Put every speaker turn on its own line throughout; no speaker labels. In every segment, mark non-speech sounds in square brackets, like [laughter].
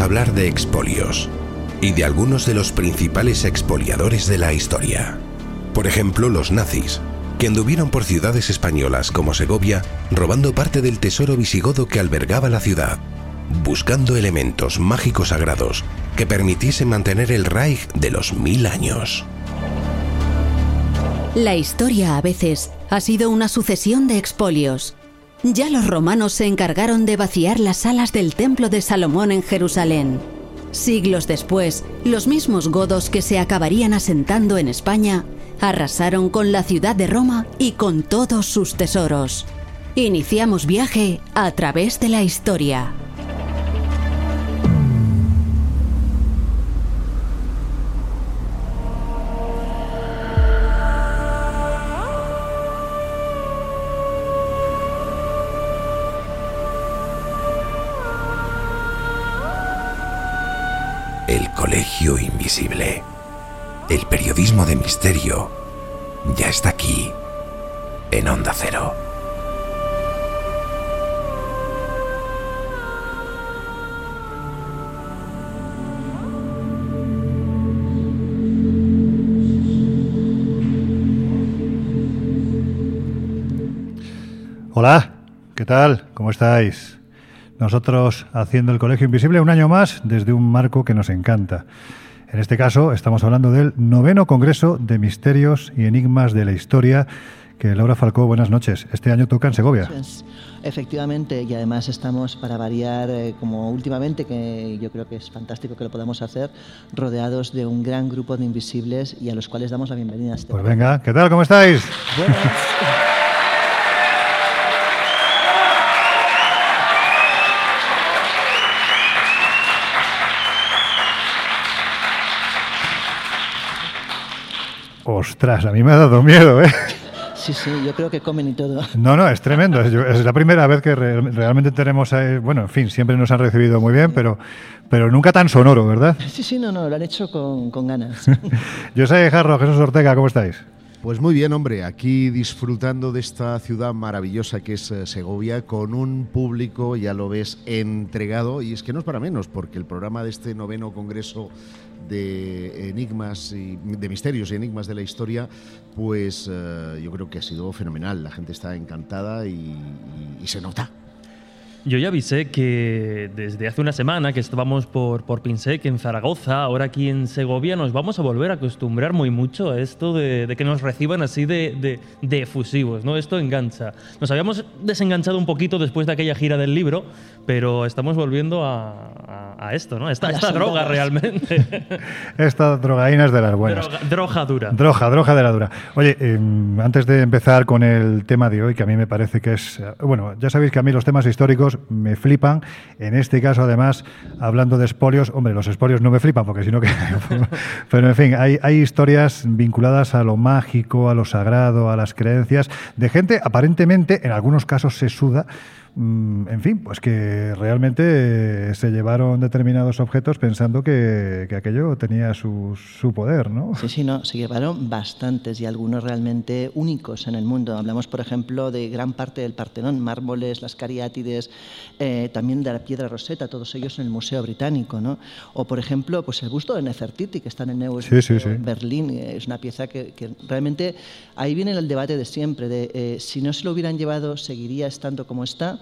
Hablar de expolios y de algunos de los principales expoliadores de la historia. Por ejemplo, los nazis, que anduvieron por ciudades españolas como Segovia robando parte del tesoro visigodo que albergaba la ciudad, buscando elementos mágicos sagrados que permitiesen mantener el Reich de los mil años.
La historia a veces ha sido una sucesión de expolios. Ya los romanos se encargaron de vaciar las salas del templo de Salomón en Jerusalén. Siglos después, los mismos godos que se acabarían asentando en España arrasaron con la ciudad de Roma y con todos sus tesoros. Iniciamos viaje a través de la historia.
Colegio Invisible. El periodismo de misterio ya está aquí, en Onda Cero.
Hola, ¿qué tal? ¿Cómo estáis? Nosotros haciendo el Colegio Invisible un año más desde un marco que nos encanta. En este caso estamos hablando del noveno Congreso de Misterios y Enigmas de la Historia que Laura Falcó, buenas noches. Este año toca en Segovia.
Efectivamente, y además estamos para variar, eh, como últimamente, que yo creo que es fantástico que lo podamos hacer, rodeados de un gran grupo de invisibles y a los cuales damos la bienvenida. a Este
Pues venga, ¿qué tal? ¿Cómo estáis?
Buenas.
Ostras, a mí me ha dado miedo, ¿eh?
Sí, sí, yo creo que comen y todo.
No, no, es tremendo. Es, la primera vez que re- realmente tenemos, bueno, en fin, siempre nos han recibido muy bien, pero, pero nunca tan sonoro, ¿verdad?
Sí, sí, no, no, lo han hecho con, con ganas. [laughs]
Yo soy Jarro, Jesús Ortega, ¿cómo estáis?
Pues muy bien, hombre, aquí disfrutando de esta ciudad maravillosa que es eh, Segovia, con un público, ya lo ves, entregado, y es que no es para menos, porque el programa de este noveno Congreso de Enigmas y de Misterios y Enigmas de la Historia, pues eh, yo creo que ha sido fenomenal. La gente está encantada y, se nota.
Yo ya avisé que desde hace una semana que estábamos por, por Pinsec en Zaragoza, ahora aquí en Segovia, nos vamos a volver a acostumbrar muy mucho a esto de, de que nos reciban así de, de- de efusivos, ¿no? Esto engancha. Nos habíamos desenganchado un poquito después de aquella gira del libro, pero estamos volviendo a, a- a esto, ¿no? Esta, [laughs] esta droga realmente.
Esta drogaína es de las buenas.
droga, droga dura.
Droga, droga de la dura. Oye, eh, antes de empezar con el tema de hoy, que a mí me parece que es. eh, Bueno, ya sabéis que a mí los temas históricos me flipan. En este caso, además, hablando de espolios, hombre, los espolios no me flipan, porque si no [laughs] que. Pero en fin, hay, hay historias vinculadas a lo mágico, a lo sagrado, a las creencias, de gente aparentemente, en algunos casos, sesuda mm, en fin, pues que realmente se llevaron determinados objetos pensando que, que aquello tenía su, su, poder, ¿no?
Sí, sí, no, se llevaron bastantes y algunos realmente únicos en el mundo. Hablamos, por ejemplo, de gran parte del Partenón, mármoles, las cariátides, eh, también de la piedra roseta, todos ellos en el Museo Británico, ¿no? O, por ejemplo, pues el busto de Nefertiti, que está en el Neues
sí, sí, sí.
Berlín, es una pieza que, que, realmente ahí viene el debate de siempre, de eh, si no se lo hubieran llevado, seguiría estando como está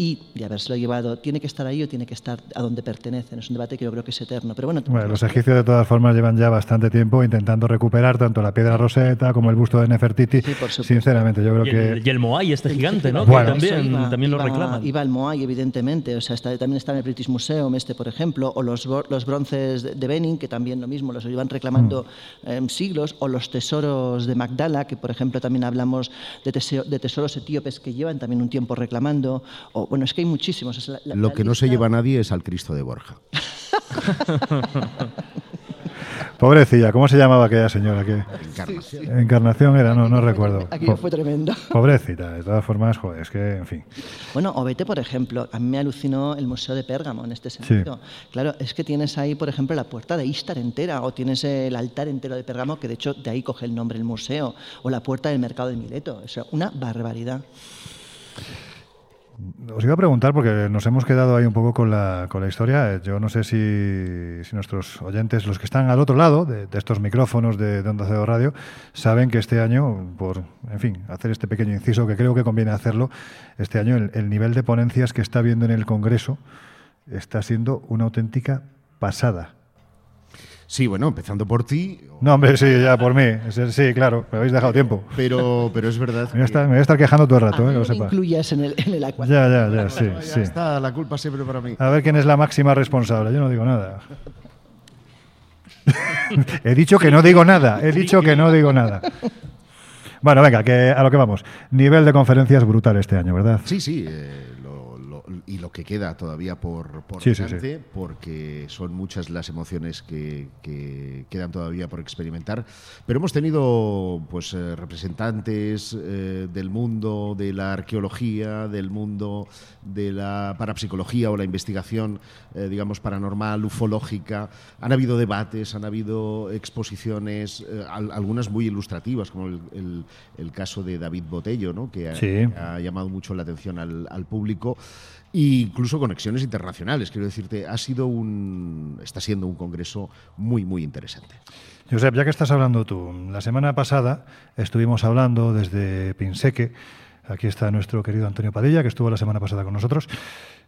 y de habérselo llevado, ¿tiene que estar ahí o tiene que estar a donde pertenecen? Es un debate que yo creo que es eterno. Pero bueno,
bueno los egipcios de todas formas llevan ya bastante tiempo intentando recuperar tanto la piedra roseta como el busto de Nefertiti.
Sí, por
Sinceramente, yo creo
y
que...
El, y el Moai, este gigante, ¿no?
Bueno.
que también,
iba,
también lo
iba,
reclaman.
Iba el Moai, evidentemente. O sea, está, también está en el British Museum este, por ejemplo, o los, los bronces de, de Benin, que también lo mismo, los iban reclamando
Mm.
eh, siglos, o los tesoros de Magdala, que por ejemplo también hablamos de, teseo, de tesoros etíopes que llevan también un tiempo reclamando. O, bueno, es que hay muchísimos. Es la, la,
Lo
la
que no se lleva nadie es al Cristo de Borja. [laughs]
Pobrecilla, ¿cómo se llamaba aquella señora? que
Encarnación.
Encarnación era, no, no recuerdo. Po-
fue tremendo.
Pobrecita, de todas formas, joder, es que, en fin.
Bueno, o vete, por ejemplo, a mí me alucinó el Museo de Pérgamo en este sentido. Claro, es que tienes ahí, por ejemplo, la puerta de Istar entera, o tienes el altar entero de Pérgamo, que de hecho de ahí coge el nombre el museo, o la puerta del mercado de Mileto. O sea, una barbaridad.
Os iba a preguntar, porque nos hemos quedado ahí un poco con la, con la historia. Yo no sé si, nuestros oyentes, los que están al otro lado de, de estos micrófonos de, de Onda Cero Radio, saben que este año, por, en fin, hacer este pequeño inciso, que creo que conviene hacerlo, este año el, el nivel de ponencias que está habiendo en el Congreso está siendo una auténtica pasada.
Sí, bueno, empezando por ti,
No, hombre, sí, ya por mí. Sí, claro, me habéis dejado tiempo.
pero, pero es verdad.
Me voy a estar,
que-
me voy a estar quejando todo el
A
rato,
mí
eh, que lo sepa.
incluyas en el, en el agua.
Ya, ya, ya, sí,
Ya
sí.
está, la culpa siempre para mí.
A ver quién es la máxima responsable. Yo no digo nada. [laughs] he dicho que no digo nada. He dicho que no digo nada. Bueno, venga, que a lo que vamos. Nivel de conferencias brutal este año, ¿verdad?
Sí, sí, eh, y lo que queda todavía por, por
Sí, sí,
delante, porque son muchas las emociones que, que quedan todavía por experimentar. Pero hemos tenido pues eh, representantes eh, del mundo de la arqueología, del mundo de la parapsicología o la investigación, eh, digamos, paranormal, ufológica. Han habido debates, han habido exposiciones, eh, al- algunas muy ilustrativas, como el, el- el caso de David Botello, ¿no? que ha- llamado mucho la atención al, al público e incluso conexiones internacionales. Quiero decirte, ha sido un, está siendo un congreso muy, muy interesante.
Josep, ya que estás hablando tú, la semana pasada estuvimos hablando desde Pinseque. Aquí está nuestro querido Antonio Padilla, que estuvo la semana pasada con nosotros.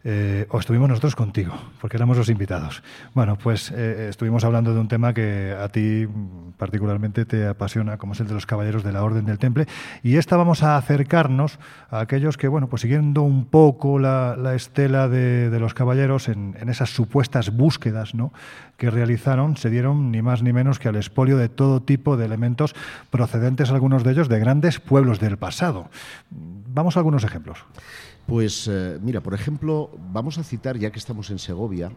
Eh, o estuvimos nosotros contigo, porque éramos los invitados. Bueno, pues eh, estuvimos hablando de un tema que a ti mm, particularmente te apasiona, como es el de los caballeros de la Orden del Temple. Y esta vamos a acercarnos a aquellos que, bueno, pues siguiendo un poco la, la estela de, los caballeros en, en esas supuestas búsquedas ¿no? que realizaron, se dieron ni más ni menos que al expolio de todo tipo de elementos procedentes, algunos de ellos, de grandes pueblos del pasado. Vamos a algunos ejemplos.
Pues eh, mira, por ejemplo, vamos a citar, ya que estamos en Segovia,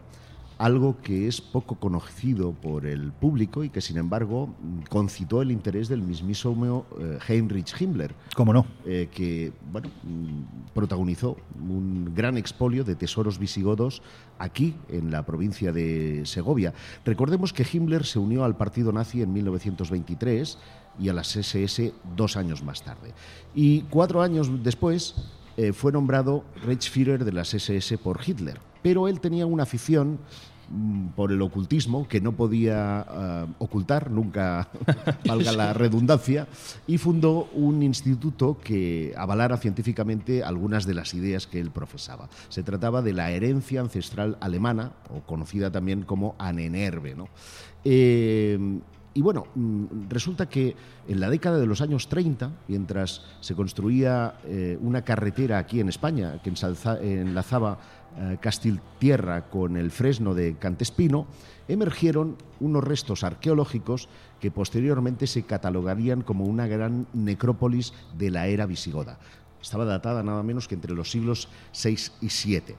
algo que es poco conocido por el público y que, sin embargo, concitó el interés del mismísimo eh, Heinrich Himmler,
¿Cómo no?
eh, que bueno, mm, protagonizó un gran expolio de tesoros visigodos aquí, en la provincia de Segovia. Recordemos que Himmler se unió al partido nazi en 1923 y a las SS dos años más tarde. Y cuatro años después eh, fue nombrado Reichsführer de las SS por Hitler. Pero él tenía una afición mm, por el ocultismo que no podía eh, ocultar, nunca [laughs] valga la redundancia, y fundó un instituto que avalara científicamente algunas de las ideas que él profesaba. Se trataba de la herencia ancestral alemana, o conocida también como Anenerbe. ¿no? Eh, y bueno, mm, resulta que en la década de los años 30, mientras se construía eh, una carretera aquí en España que enlazaba eh, Castiltierra con el fresno de Cantespino, emergieron unos restos arqueológicos que posteriormente se catalogarían como una gran necrópolis de la era visigoda. estaba datada nada menos que entre los siglos VI y VII.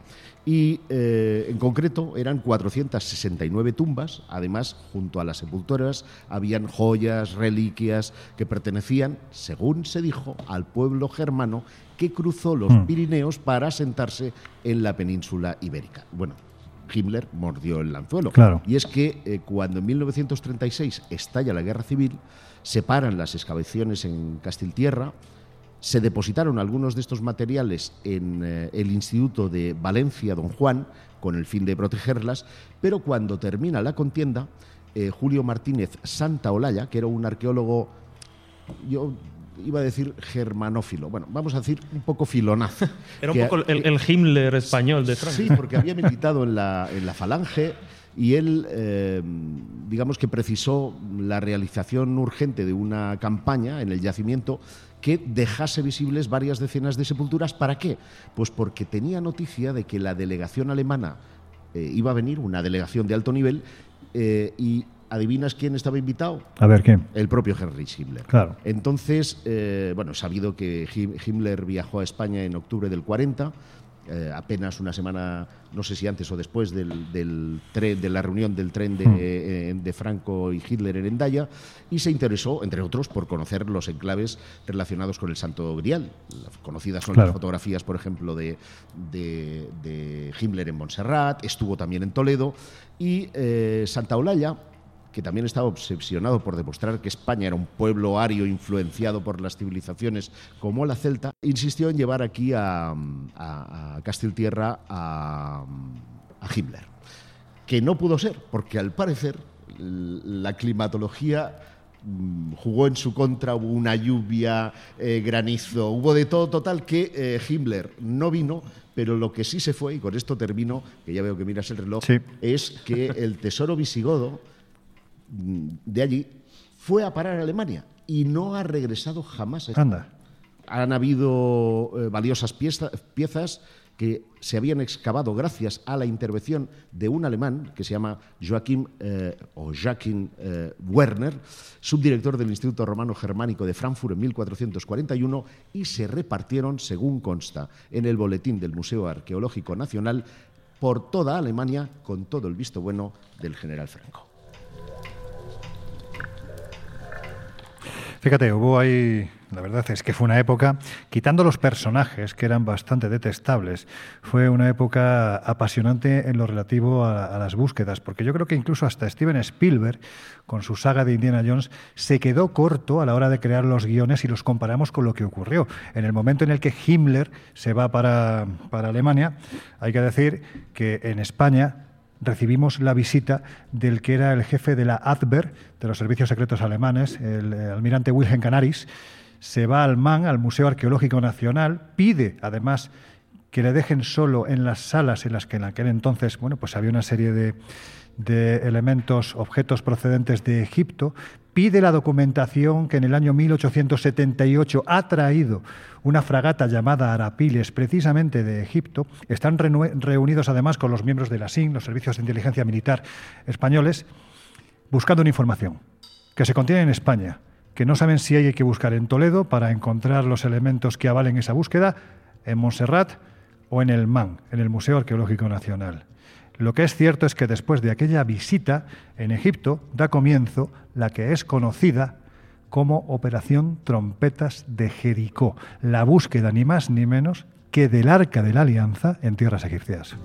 Y eh, en concreto eran 469 tumbas, además junto a las sepulturas habían joyas, reliquias que pertenecían, según se dijo, al pueblo germano que cruzó los
Hmm.
Pirineos para asentarse en la península ibérica. Bueno, Himmler mordió el anzuelo.
Claro.
Y es que eh, cuando en 1936 estalla la guerra civil, se paran las excavaciones en Castiltierra, se depositaron algunos de estos materiales en eh, el Instituto de Valencia Don Juan con el fin de protegerlas, pero cuando termina la contienda, eh, Julio Martínez Santaolalla, que era un arqueólogo, yo iba a decir germanófilo, bueno, vamos a decir un poco filonazo. [laughs]
Era un poco el, el Himmler español de Francia.
Sí, porque había militado en la, en la falange y él, eh, digamos que precisó la realización urgente de una campaña en el yacimiento que dejase visibles varias decenas de sepulturas. ¿Para qué? Pues porque tenía noticia de que la delegación alemana eh, iba a venir, una delegación de alto nivel, eh, y ¿adivinas quién estaba invitado?
A ver, ¿quién?
El propio Heinrich Himmler.
Claro.
Entonces, eh, bueno, sabido que Him- Himmler viajó a España en octubre del 40, eh, apenas una semana, no sé si antes o después del, del tren, de la reunión del tren de, eh, de Franco y Hitler en Endaya, y se interesó, entre otros, por conocer los enclaves relacionados con el Santo Grial. Conocidas son
Claro.
las fotografías, por ejemplo, de, de- de Himmler en Montserrat, estuvo también en Toledo, y eh, Santa Olalla que también estaba obsesionado por demostrar que España era un pueblo ario influenciado por las civilizaciones como la celta, insistió en llevar aquí a, a, a Castiltierra a, a Himmler. Que no pudo ser, porque al parecer la climatología mm, jugó en su contra, hubo una lluvia, eh, granizo, hubo de todo total que eh, Himmler no vino, pero lo que sí se fue, y con esto termino, que ya veo que miras el reloj,
Sí.
es que el tesoro visigodo de allí fue a parar a Alemania y no ha regresado jamás. a España.
Anda.
Han habido eh, valiosas pieza- piezas que se habían excavado gracias a la intervención de un alemán que se llama Joachim eh, o Joachim eh, Werner, subdirector del Instituto Romano Germánico de Frankfurt en 1441 y se repartieron, según consta en el boletín del Museo Arqueológico Nacional, por toda Alemania con todo el visto bueno del general Franco.
Fíjate, hubo ahí, la verdad es que fue una época, quitando los personajes que eran bastante detestables, fue una época apasionante en lo relativo a, a las búsquedas, porque yo creo que incluso hasta Steven Spielberg, con su saga de Indiana Jones, se quedó corto a la hora de crear los guiones y los comparamos con lo que ocurrió. En el momento en el que Himmler se va para, para Alemania, hay que decir que en España recibimos la visita del que era el jefe de la Adver, de los servicios secretos alemanes, el eh, almirante Wilhelm Canaris, se va al MAN, al Museo Arqueológico Nacional, pide además que le dejen solo en las salas en las que en aquel entonces bueno, pues había una serie de, de elementos, objetos procedentes de Egipto, pide la documentación que en el año 1878 ha traído una fragata llamada Arapiles, precisamente de Egipto. Están reunidos además con los miembros de la SIN, los servicios de inteligencia militar españoles, buscando una información que se contiene en España, que no saben si hay que buscar en Toledo para encontrar los elementos que avalen esa búsqueda, en Montserrat o en el MAN, en el Museo Arqueológico Nacional. Lo que es cierto es que después de aquella visita en Egipto da comienzo la que es conocida como Operación Trompetas de Jericó, la búsqueda ni más ni menos que del Arca de la Alianza en tierras egipcias.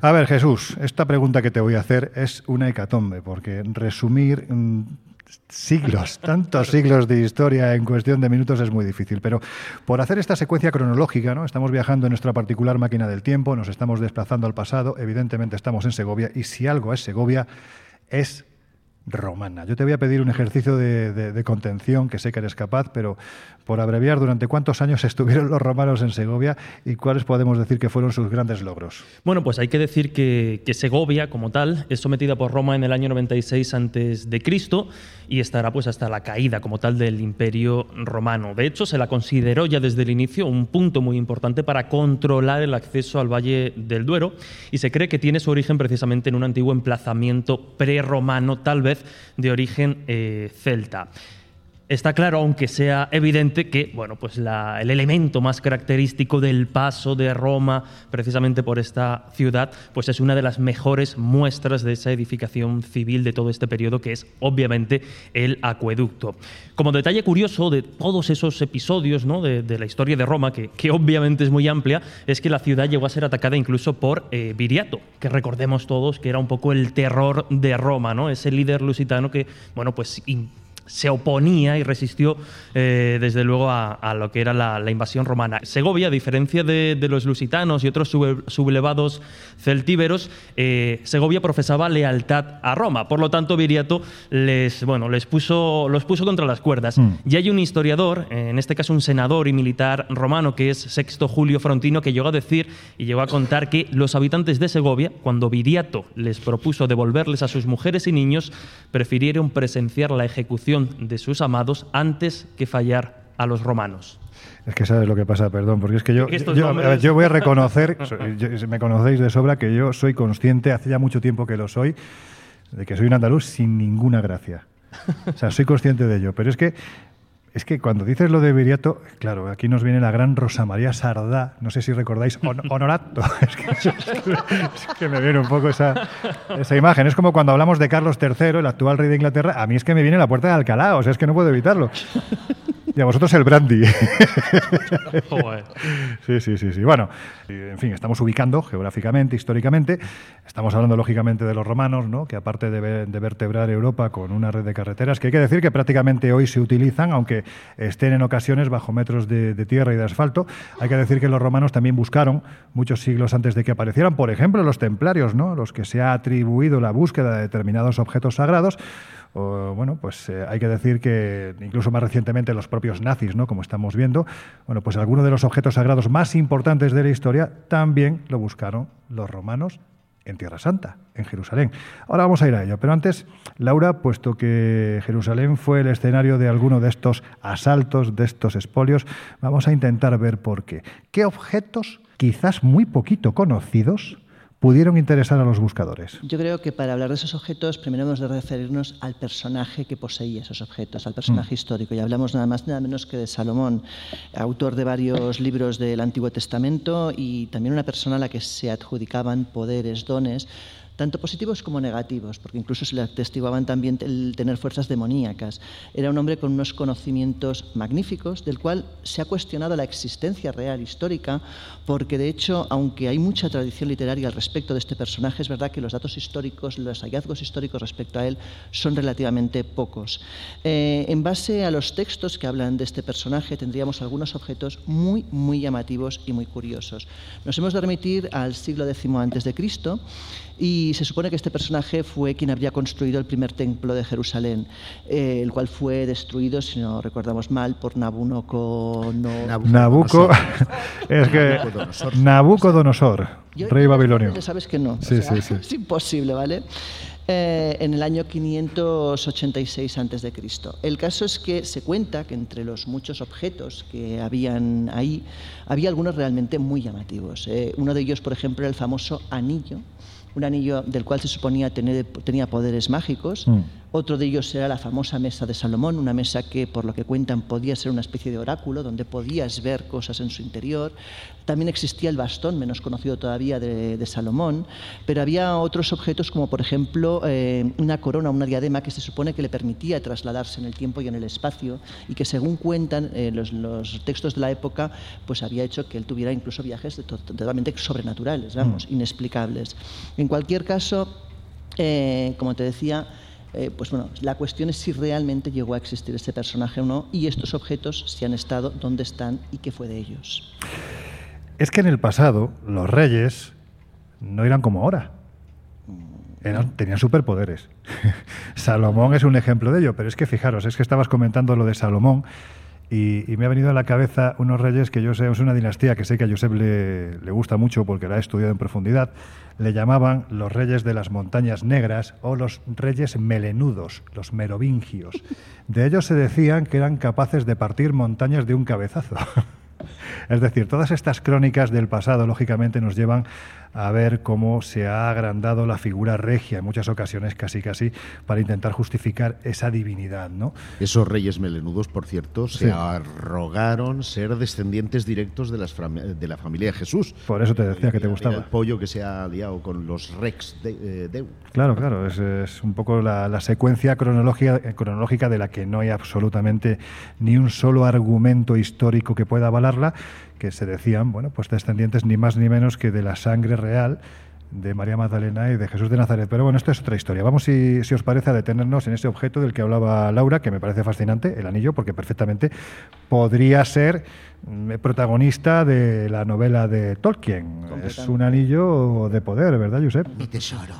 A ver, Jesús, esta pregunta que te voy a hacer es una hecatombe, porque resumir mm, siglos, tantos siglos de historia en cuestión de minutos es muy difícil. Pero por hacer esta secuencia cronológica, ¿no? estamos viajando en nuestra particular máquina del tiempo, nos estamos desplazando al pasado, evidentemente estamos en Segovia, y si algo es Segovia, es romana. Yo te voy a pedir un ejercicio de, contención, que sé que eres capaz, pero por abreviar, ¿durante cuántos años [laughs] estuvieron los romanos en Segovia y cuáles podemos decir que fueron sus grandes logros?
Bueno, pues hay que decir que, que Segovia, como tal, es sometida por Roma en el año 96 antes de Cristo y estará pues hasta la caída como tal del Imperio Romano. De hecho, se la consideró ya desde el inicio un punto muy importante para controlar el acceso al Valle del Duero y se cree que tiene su origen precisamente en un antiguo emplazamiento prerromano, tal vez de origen eh, celta. Está claro, aunque sea evidente, que bueno, pues el elemento más característico del paso de Roma, precisamente por esta ciudad, pues es una de las mejores muestras de esa edificación civil de todo este periodo, que es obviamente el acueducto. Como detalle curioso de todos esos episodios de, la historia de Roma, que, obviamente es muy amplia, es que la ciudad llegó a ser atacada incluso por eh, Viriato, que recordemos todos que era un poco el terror de Roma, ¿no? ese líder lusitano que, bueno, pues se oponía y resistió eh, desde luego a, lo que era la, invasión romana. Segovia, a diferencia de, los lusitanos y otros sublevados celtíberos, eh, Segovia profesaba lealtad a Roma. Por lo tanto, Viriato les, bueno, les puso, los puso contra las cuerdas. Mm. Y hay un historiador, en este caso un senador y militar romano, que es Sexto Julio Frontino, que llegó a decir y llegó a contar que los habitantes de Segovia, cuando Viriato les propuso devolverles a sus mujeres y niños, prefirieron presenciar la ejecución de sus amados antes que fallar a los romanos.
Es que sabes lo que pasa, perdón, porque es que yo, yo, voy a reconocer, [laughs] me conocéis de sobra, que yo soy consciente, hace ya mucho tiempo que lo soy, de que soy un andaluz sin ninguna gracia. O sea, soy consciente de ello, pero es que es que cuando dices lo de Viriato, claro, aquí nos viene la gran Rosa María Sardá, no sé si recordáis, [laughs] Honorato, [laughs] es, que, me viene un poco esa, esa, imagen. Es como cuando hablamos de Carlos III, el actual rey de Inglaterra, a mí es que me viene la puerta de Alcalá, o sea, es que no puedo evitarlo. Y a vosotros el brandy. [laughs] Sí, sí, sí, sí. Bueno, en fin, estamos ubicando geográficamente, históricamente. Estamos hablando lógicamente de los romanos, ¿no? que aparte de, vertebrar Europa con una red de carreteras, que hay que decir que prácticamente hoy se utilizan, aunque estén en ocasiones bajo metros de, de tierra y de asfalto, hay que decir que los romanos también buscaron, muchos siglos antes de que aparecieran, por ejemplo, los templarios, ¿no? los que se ha atribuido la búsqueda de determinados objetos sagrados, bueno, pues eh, hay que decir que incluso más recientemente los propios nazis, ¿no? como estamos viendo, bueno, pues algunos de los objetos sagrados más importantes de la historia también lo buscaron los romanos en Tierra Santa, en Jerusalén. Ahora vamos a ir a ello, pero antes, Laura, puesto que Jerusalén fue el escenario de alguno de estos asaltos, de estos espolios, vamos a intentar ver por qué. ¿Qué objetos, quizás muy poquito conocidos, pudieron interesar a los buscadores?
Yo creo que para hablar de esos objetos, primero hemos de referirnos al personaje que poseía esos objetos, al personaje mm. histórico. Y hablamos nada más nada menos que de Salomón, autor de varios libros del Antiguo Testamento y también una persona a la que se adjudicaban poderes, dones tanto positivos como negativos, porque incluso se le atestiguaban también el tener fuerzas demoníacas. Era un hombre con unos conocimientos magníficos, del cual se ha cuestionado la existencia real histórica, porque de hecho, aunque hay mucha tradición literaria al respecto de este personaje, es verdad que los datos históricos, los hallazgos históricos respecto a él son relativamente pocos. Eh, en base a los textos que hablan de este personaje, tendríamos algunos objetos muy, muy llamativos y muy curiosos. Nos hemos de remitir al siglo X antes de Cristo y se supone que este personaje fue quien habría construido el primer templo de Jerusalén, eh, el cual fue destruido, si no recordamos mal, por Nabucodonosor.
Nabucco, [laughs] es que Nabucodonosor, rey babilonio.
sabes que no, sí, sí, sí. [laughs] es imposible, ¿vale? Eh, en el año 586 a.C. El caso es que se cuenta que entre los muchos objetos que habían ahí, había algunos realmente muy llamativos. Eh. Uno de ellos, por ejemplo, era el famoso anillo un anillo del cual se suponía tener, tenía poderes mágicos. Mm. Otro de ellos era la famosa mesa de Salomón, una mesa que, por lo que cuentan, podía ser una especie de oráculo, donde podías ver cosas en su interior. También existía el bastón, menos conocido todavía, de, Salomón, pero había otros objetos, como por ejemplo eh, una corona, una diadema, que se supone que le permitía trasladarse en el tiempo y en el espacio, y que según cuentan eh, los, textos de la época, pues había hecho que él tuviera incluso viajes totalmente sobrenaturales, vamos, mm. inexplicables. En cualquier caso, eh, como te decía, eh, pues bueno, la cuestión es si realmente llegó a existir ese personaje o no y estos objetos, si han estado, dónde están y qué fue de ellos.
Es que en el pasado los reyes no eran como ahora. tenían superpoderes. [laughs] Salomón es un ejemplo de ello, pero es que fijaros, es que estabas comentando lo de Salomón y, me ha venido a la cabeza unos reyes que yo sé, es una dinastía que sé que a Josep le, le, gusta mucho porque la ha estudiado en profundidad. Le llamaban los reyes de las montañas negras o los reyes melenudos, los merovingios. De ellos se decían que eran capaces de partir montañas de un cabezazo. [laughs] Es decir, todas estas crónicas del pasado, lógicamente, nos llevan a ver cómo se ha agrandado la figura regia en muchas ocasiones, casi casi, para intentar justificar esa divinidad. ¿no?
Esos reyes melenudos, por cierto, se arrogaron ser descendientes directos de, las de la familia de Jesús.
Por eso te decía que te gustaba.
El pollo que se ha liado con los rex de eh,
Claro, claro, es, un poco la, secuencia cronológica, cronológica de la que no hay absolutamente ni un solo argumento histórico que pueda avalarla que se decían, bueno, pues descendientes ni más ni menos que de la sangre real de María Magdalena y de Jesús de Nazaret. Pero bueno, esto es otra historia. Vamos, si, si, os parece, a detenernos en ese objeto del que hablaba Laura, que me parece fascinante, el anillo, porque perfectamente podría ser protagonista de la novela de Tolkien. Es un anillo de poder, ¿verdad, Josep?
Mi tesoro.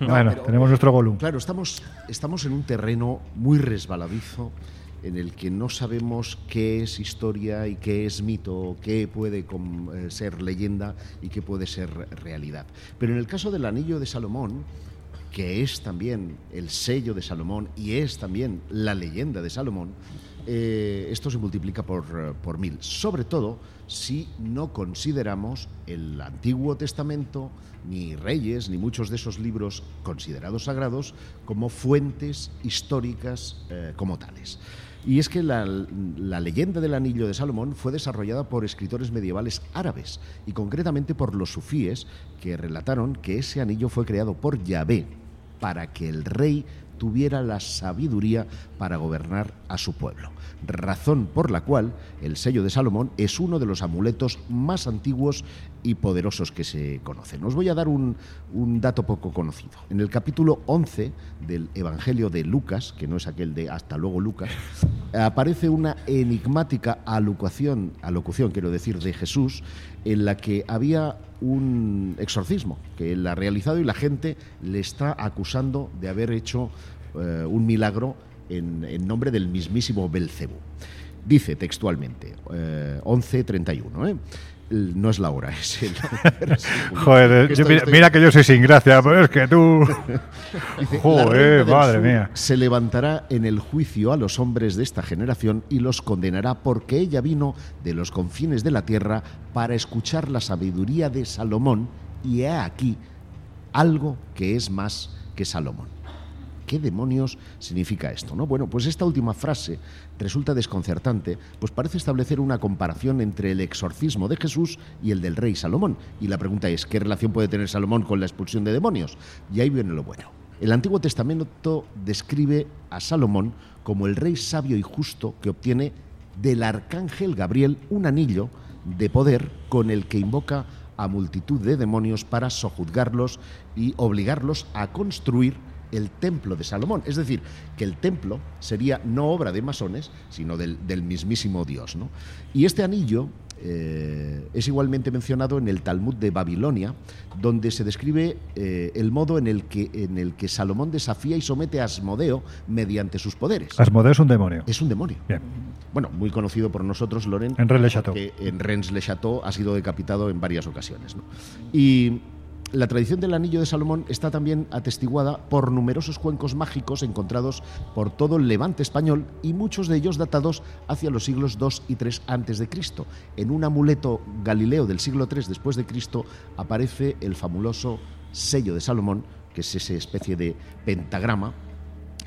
[laughs]
bueno, tenemos nuestro Gollum.
Claro, estamos, estamos en un terreno muy resbaladizo en el que no sabemos qué es historia y qué es mito, qué puede eh, ser leyenda y qué puede ser realidad. Pero en el caso del anillo de Salomón, que es también el sello de Salomón y es también la leyenda de Salomón, eh, esto se multiplica por, eh, por mil, sobre todo si no consideramos el Antiguo Testamento, ni Reyes, ni muchos de esos libros considerados sagrados como fuentes históricas como tales. Y es que la, leyenda del anillo de Salomón fue desarrollada por escritores medievales árabes y concretamente por los sufíes que relataron que ese anillo fue creado por Yahvé para que el rey tuviera la sabiduría para gobernar a su pueblo, razón por la cual el sello de Salomón es uno de los amuletos más antiguos y poderosos que se conocen. Os voy a dar un, dato poco conocido. En el capítulo 11 del Evangelio de Lucas, que no es aquel de hasta luego Lucas, aparece una enigmática alocución, alocución quiero decir, de Jesús, en la que había un exorcismo que él ha realizado y la gente le está acusando de haber hecho eh, un milagro en, nombre del mismísimo Belcebú. Dice textualmente, eh, 11.31, ¿eh? no es la hora, [laughs] es el.
Joder, mira, que yo soy sin gracia, pero es que tú. [laughs] Joder, madre mía.
Se levantará en el juicio a los hombres de esta generación y los condenará porque ella vino de los confines de la tierra para escuchar la sabiduría de Salomón y he aquí algo que es más que Salomón. ¿Qué demonios significa esto? ¿no? Bueno, pues esta última frase resulta desconcertante, pues parece establecer una comparación entre el exorcismo de Jesús y el del rey Salomón. Y la pregunta es, ¿qué relación puede tener Salomón con la expulsión de demonios? Y ahí viene lo bueno. El Antiguo Testamento describe a Salomón como el rey sabio y justo que obtiene del arcángel Gabriel un anillo de poder con el que invoca a multitud de demonios para sojuzgarlos y obligarlos a construir el templo de Salomón. Es decir, que el templo sería no obra de masones, sino del, mismísimo Dios. ¿no? Y este anillo eh, es igualmente mencionado en el Talmud de Babilonia, donde se describe eh, el modo en el, que, en el que Salomón desafía y somete a Asmodeo mediante sus poderes.
Asmodeo es un demonio.
Es un demonio.
Bien.
Bueno, muy conocido por nosotros, Loren.
En Rennes le Chateau.
Que en Rennes le Chateau ha sido decapitado en varias ocasiones. ¿no? Y la tradición del anillo de Salomón está también atestiguada por numerosos cuencos mágicos encontrados por todo el levante español y muchos de ellos datados hacia los siglos II y III antes de. En un amuleto galileo del siglo III después de Cristo aparece el fabuloso sello de Salomón, que es esa especie de pentagrama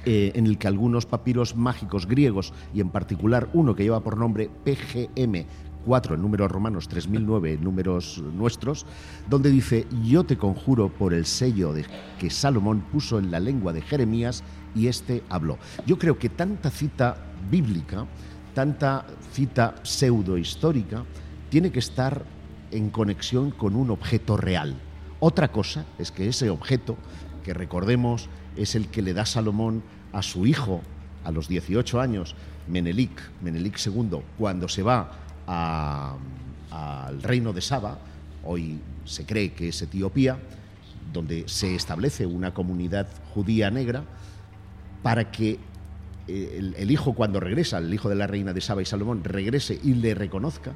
eh, en el que algunos papiros mágicos griegos y en particular uno que lleva por nombre PGM 4 en números romanos, 3009 en números nuestros, donde dice, yo te conjuro por el sello de, que Salomón puso en la lengua de Jeremías y éste habló. Yo creo que tanta cita bíblica, tanta cita pseudohistórica, tiene que estar en conexión con un objeto real. Otra cosa es que ese objeto, que recordemos es el que le da Salomón a su hijo a los 18 años, Menelik, Menelik II, cuando se va al reino de Saba, hoy se cree que es Etiopía, donde se establece una comunidad judía negra, para que eh, el, hijo cuando regresa, el hijo de la reina de Saba y Salomón, regrese y le reconozca,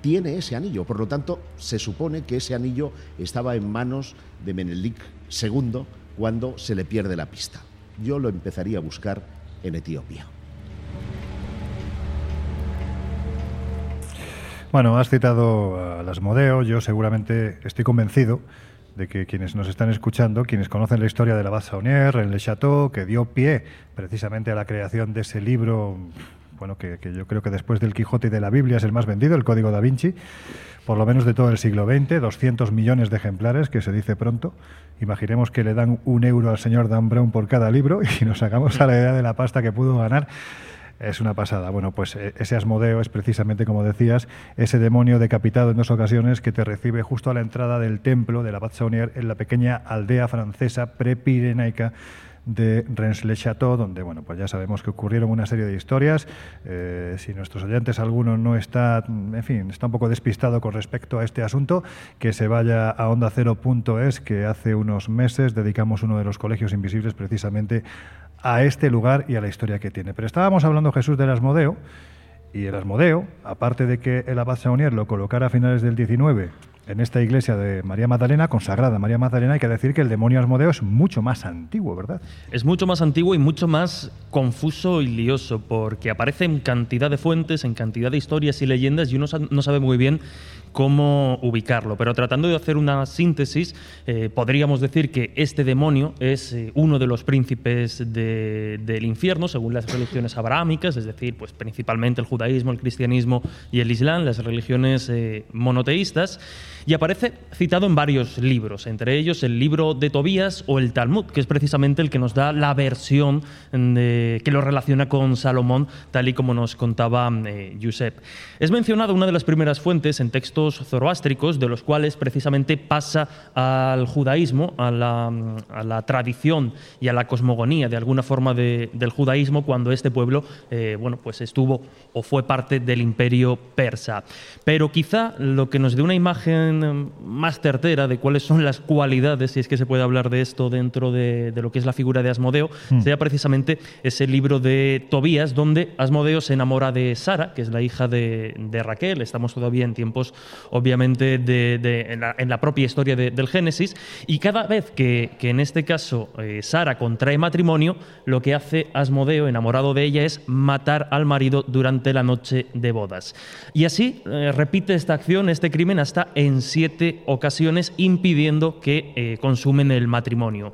tiene ese anillo. Por lo tanto, se supone que ese anillo estaba en manos de Menelik II cuando se le pierde la pista. Yo lo empezaría a buscar en Etiopía.
Bueno, has citado a las Modeo, yo seguramente estoy convencido de que quienes nos están escuchando, quienes conocen la historia de la Base Saunier, en Le Chateau, que dio pie precisamente a la creación de ese libro, bueno, que, yo creo que después del Quijote y de la Biblia es el más vendido, el Código da Vinci, por lo menos de todo el siglo XX, 200 millones de ejemplares, que se dice pronto. Imaginemos que le dan un euro al señor Dan Brown por cada libro y nos hagamos a la idea de la pasta que pudo ganar. Es una pasada. Bueno, pues eh, ese Asmodeo es precisamente, como decías, ese demonio decapitado en dos ocasiones que te recibe justo a la entrada del templo de la Bat Saunier en la pequeña aldea francesa prepirenaica de Rennes-le-Château, donde bueno, pues ya sabemos que ocurrieron una serie de historias. Eh, si nuestros oyentes alguno no está, en fin, está un poco despistado con respecto a este asunto, que se vaya a onda cero.es, que hace unos meses dedicamos uno de los colegios invisibles precisamente a este lugar y a la historia que tiene. Pero estábamos hablando, Jesús, del Asmodeo, y el Asmodeo, aparte de que el abad Saunier lo colocara a finales del 19 en esta iglesia de María Magdalena, consagrada María Magdalena, hay que decir que el demonio Asmodeo es mucho más antiguo, ¿verdad?
Es mucho más antiguo y mucho más confuso y lioso, porque aparece en cantidad de fuentes, en cantidad de historias y leyendas, y uno no sabe muy bien cómo ubicarlo. Pero tratando de hacer una síntesis, eh, podríamos decir que este demonio es eh, uno de los príncipes de, del infierno, según las religiones abrahámicas, es decir, pues principalmente el judaísmo, el cristianismo y el islam, las religiones eh, monoteístas, y aparece citado en varios libros, entre ellos el libro de Tobías o el Talmud, que es precisamente el que nos da la versión de, que lo relaciona con Salomón, tal y como nos contaba eh, Josep. Es mencionado una de las primeras fuentes en textos zoroástricos, de los cuales precisamente pasa al judaísmo, a la, a la tradición y a la cosmogonía de alguna forma de, del judaísmo cuando este pueblo eh, bueno, pues estuvo o fue parte del imperio persa. Pero quizá lo que nos dé una imagen más certera de cuáles son las cualidades, si es que se puede hablar de esto dentro de, de lo que es la figura de Asmodeo, mm. sea precisamente ese libro de Tobías, donde Asmodeo se enamora de Sara, que es la hija de, de Raquel. Estamos todavía en tiempos obviamente, de, en, la, propia historia del Génesis. Y cada vez que, en este caso eh, Sara contrae matrimonio, lo que hace Asmodeo, enamorado de ella, es matar al marido durante la noche de bodas. Y así eh, repite esta acción, este crimen, hasta en siete ocasiones, impidiendo que eh, consumen el matrimonio.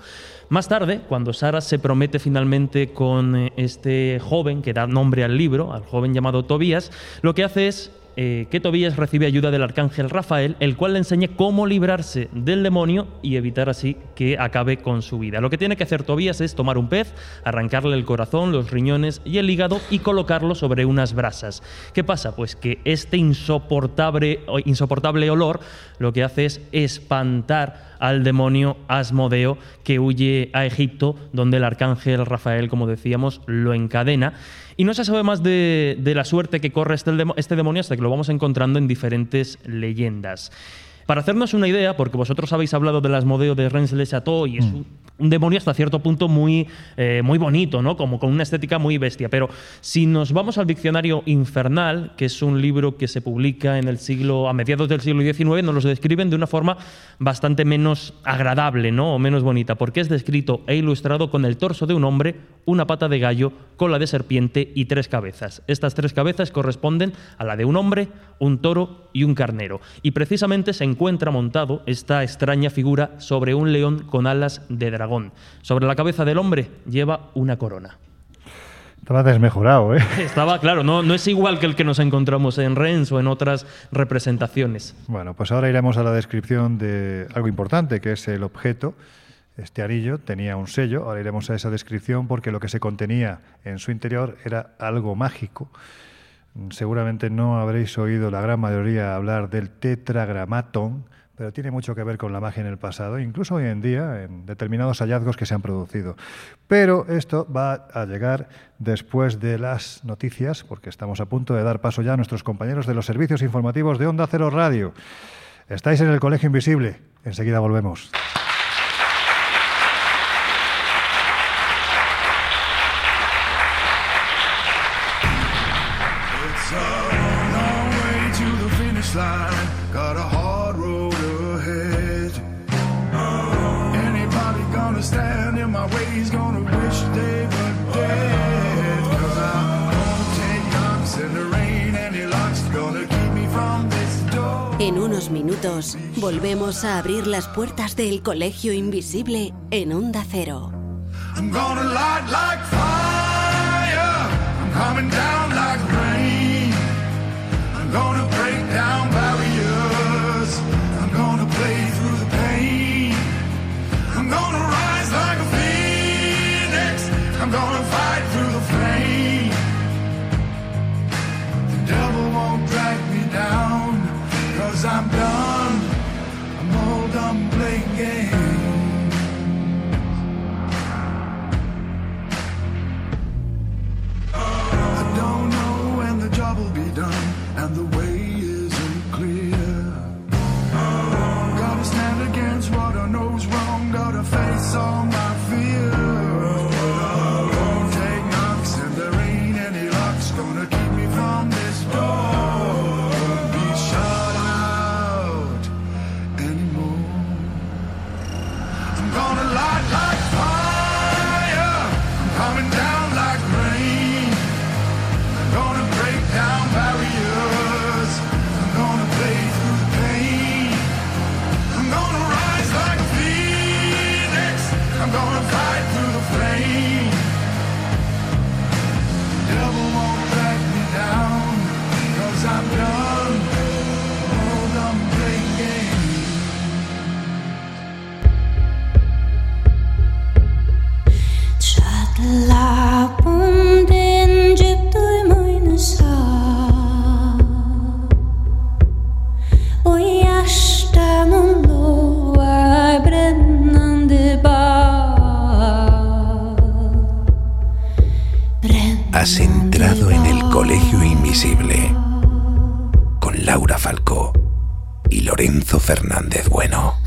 Más tarde, cuando Sara se promete finalmente con este joven que da nombre al libro, al joven llamado Tobías, lo que hace es eh, que Tobías recibe ayuda del arcángel Rafael, el cual le enseña cómo librarse del demonio y evitar así que acabe con su vida. Lo que tiene que hacer Tobías es tomar un pez, arrancarle el corazón, los riñones y el hígado y colocarlo sobre unas brasas. ¿Qué pasa? Pues que este insoportable, insoportable olor lo que hace es espantar al demonio Asmodeo que huye a Egipto, donde el arcángel Rafael, como decíamos, lo encadena. Y no se sabe más de, la suerte que corre este, este demonio hasta que lo vamos encontrando en diferentes leyendas. Para hacernos una idea, porque vosotros habéis hablado del Asmodeo de Rennes le Chateau y es mm. un, demonio hasta cierto punto muy, eh, muy bonito, ¿no? Como con una estética muy bestia. Pero si nos vamos al diccionario Infernal, que es un libro que se publica en el siglo, a mediados del siglo XIX, nos lo describen de una forma bastante menos agradable, ¿no? O menos bonita, porque es descrito e ilustrado con el torso de un hombre, una pata de gallo, cola de serpiente y tres cabezas. Estas tres cabezas corresponden a la de un hombre, un toro y un carnero. Y precisamente se encuentra montado esta extraña figura sobre un león con alas de dragón. Sobre la cabeza del hombre lleva una corona.
Estaba desmejorado, ¿eh? [laughs]
Estaba, claro, no, no es igual que el que nos encontramos en Rennes o en otras representaciones.
Bueno, pues ahora iremos a la descripción de algo importante, que es el objeto. Este anillo tenía un sello, ahora iremos a esa descripción porque lo que se contenía en su interior era algo mágico. Seguramente no habréis oído la gran mayoría hablar del tetragramatón, pero tiene mucho que ver con la magia en el pasado, incluso hoy en día en determinados hallazgos que se han producido. Pero esto va a llegar después de las noticias, porque estamos a punto de dar paso ya a nuestros compañeros de los servicios informativos de Onda Cero Radio. Estáis en el Colegio Invisible, enseguida volvemos.
Minutos volvemos a abrir las puertas del Colegio Invisible en Onda Cero.
I'm gonna light like fire. I'm coming down like rain. I'm gonna break down barriers. I'm gonna play through the pain. I'm gonna rise like a phoenix. I'm gonna fight the way
Fernández Bueno.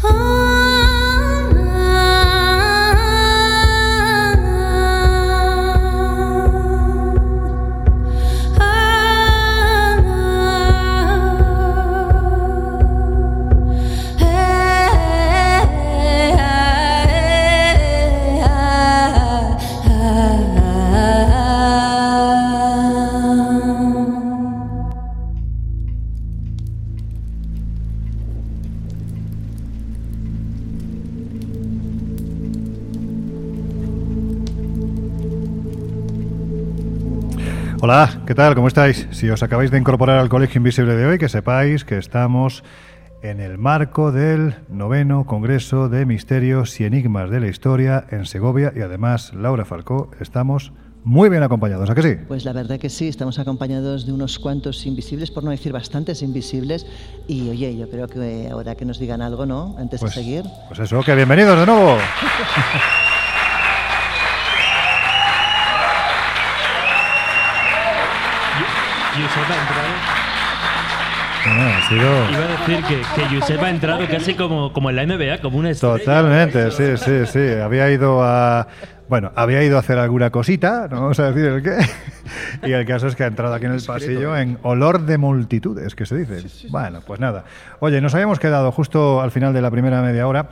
Hola, ¿qué tal? ¿Cómo estáis? Si os acabáis de incorporar al Colegio Invisible de hoy, que sepáis que estamos en el marco del noveno Congreso de Misterios y Enigmas de la Historia en Segovia y además, Laura Falcó, estamos muy bien acompañados, ¿a que sí?
Pues la verdad que sí, estamos acompañados de unos cuantos invisibles, por no decir bastantes invisibles. Y oye, yo creo que ahora que nos digan algo, ¿no? Antes
Pues,
de seguir.
pues eso, que bienvenidos de nuevo. [laughs]
Josep ha entrado.
Bueno, ha sido...
Iba a decir que, que Josep ha entrado casi como, como en la NBA, como una estrella.
Totalmente, sí, sí, sí. Había ido a. Bueno, había ido a hacer alguna cosita, no vamos a decir el qué. Y el caso es que ha entrado aquí en el pasillo en olor de multitudes, que se dice. Bueno, pues nada. Oye, nos habíamos quedado justo al final de la primera media hora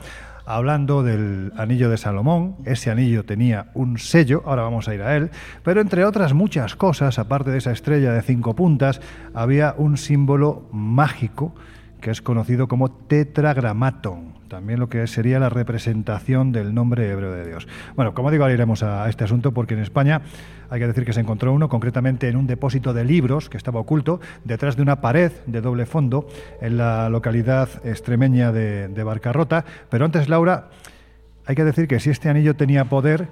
hablando del anillo de Salomón. Ese anillo tenía un sello, ahora vamos a ir a él, pero entre otras muchas cosas, aparte de esa estrella de cinco puntas, había un símbolo mágico que es conocido como tetragramatón, también lo que sería la representación del nombre hebreo de Dios. Bueno, como digo, ahora iremos a este asunto porque en España hay que decir que se encontró uno, concretamente en un depósito de libros que estaba oculto detrás de una pared de doble fondo en la localidad extremeña de, Barcarrota. Pero antes, Laura, hay que decir que si este anillo tenía poder,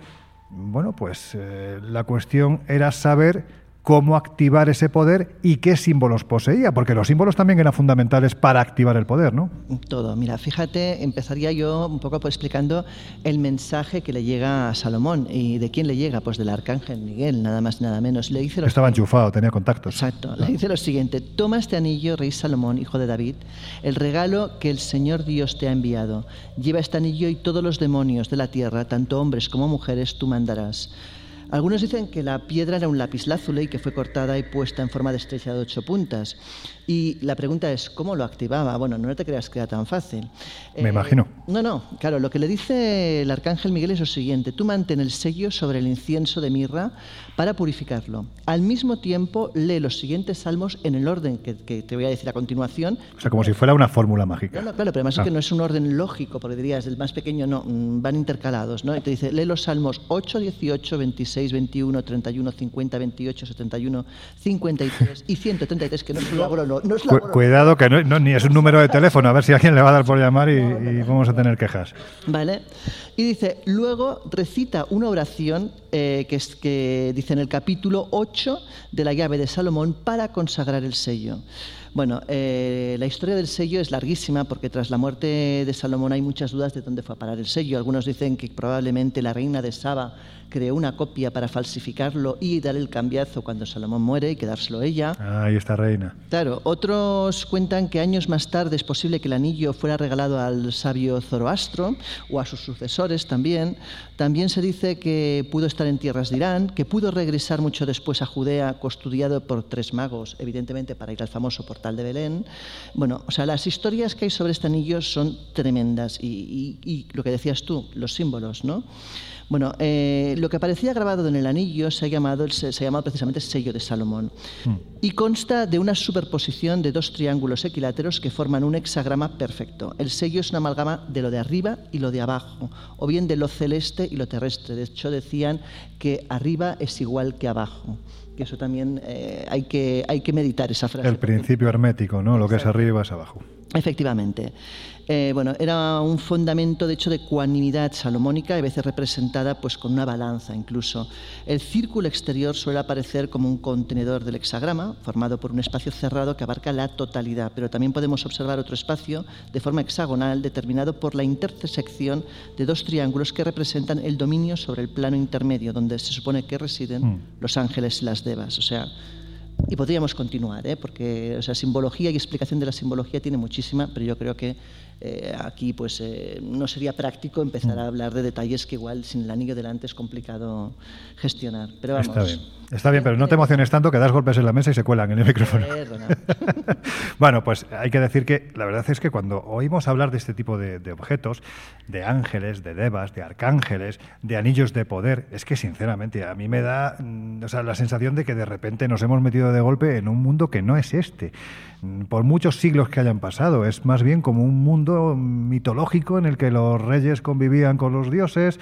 bueno, pues eh, la cuestión era saber cómo activar ese poder y qué símbolos poseía, porque los símbolos también eran fundamentales para activar el poder, ¿no?
Todo. Mira, fíjate, empezaría yo un poco pues, explicando el mensaje que le llega a Salomón. ¿Y de quién le llega? Pues del arcángel Miguel, nada más nada menos. Le dice lo
Estaba enchufado, tenía contactos.
Exacto. Le dice lo siguiente: Toma este anillo, rey Salomón, hijo de David, el regalo que el Señor Dios te ha enviado. Lleva este anillo y todos los demonios de la tierra, tanto hombres como mujeres, tú mandarás. Algunos dicen que la piedra era un lapislázuli que fue cortada y puesta en forma de estrella de ocho puntas. Y la pregunta es, ¿cómo lo activaba? Bueno, no te creas que era tan fácil.
Me imagino.
No, no, claro, lo que le dice el arcángel Miguel es lo siguiente, tú mantén el sello sobre el incienso de mirra para purificarlo. Al mismo tiempo, lee los siguientes salmos en el orden que, que te voy a decir a continuación.
O sea, como si fuera una fórmula mágica.
No, no, claro, pero además
Ah.
es que no es un orden lógico, porque dirías, el más pequeño no, mm, van intercalados, ¿no? Y te dice, lee los salmos 8, 18, 26, 21, 31, 50, 28, 71, 53 y 133, que no es labor, no, no es
Cu-
labor.
cuidado, que no, no, ni es un número de teléfono, a ver si alguien le va a dar por llamar y, y vamos a tener quejas.
¿Vale? Y dice, luego recita una oración eh, que, es, que dice en el capítulo 8 de la llave de Salomón para consagrar el sello. Bueno, eh, la historia del sello es larguísima porque tras la muerte de Salomón hay muchas dudas de dónde fue a parar el sello. Algunos dicen que probablemente la reina de Saba creó una copia para falsificarlo y dar el cambiazo cuando Salomón muere y quedárselo ella.
Ah, Ahí está reina.
Claro, otros cuentan que años más tarde es posible que el anillo fuera regalado al sabio Zoroastro o a sus sucesores también. También se dice que pudo estar en tierras de Irán, que pudo regresar mucho después a Judea custodiado por tres magos, evidentemente para ir al famoso portal de Belén. Bueno, o sea, las historias que hay sobre este anillo son tremendas y, lo que decías tú, los símbolos, ¿no? Bueno, eh, lo que aparecía grabado en el anillo se ha llamado, el- se, ha llamado precisamente sello de Salomón y consta de una superposición de dos triángulos equiláteros que forman un hexagrama perfecto. El sello es una amalgama de lo de arriba y lo de abajo, o bien de lo celeste y lo terrestre. De hecho, decían que arriba es igual que abajo. Que eso también eh, hay, que, hay que meditar esa frase.
El principio hermético, ¿no? Lo que es arriba es abajo.
Efectivamente. Eh, bueno, era un fundamento, de hecho, de cuanimidad salomónica, a veces representada pues, con una balanza incluso. El círculo exterior suele aparecer como un contenedor del hexagrama, formado por un espacio cerrado que abarca la totalidad, pero también podemos observar otro espacio de forma hexagonal determinado por la intersección de dos triángulos que representan el dominio sobre el plano intermedio, donde se supone que residen los ángeles y las devas. O sea, y podríamos continuar, ¿eh? porque o sea, simbología y explicación de la simbología tiene muchísima, pero yo creo que eh, aquí pues, eh, no sería práctico empezar a hablar de detalles que igual sin el anillo delante es complicado gestionar. Pero vamos.
Está bien. Está bien, pero no te emociones tanto que das golpes en la mesa y se cuelan en el micrófono. [laughs] Bueno, pues hay que decir que la verdad es que cuando oímos hablar de este tipo de, de objetos, de ángeles, de devas, de arcángeles, de anillos de poder, es que sinceramente a mí me da mm, o sea, la sensación de que de repente nos hemos metido de golpe en un mundo que no es este. Por muchos siglos que hayan pasado, es más bien como un mundo mitológico en el que los reyes convivían con los dioses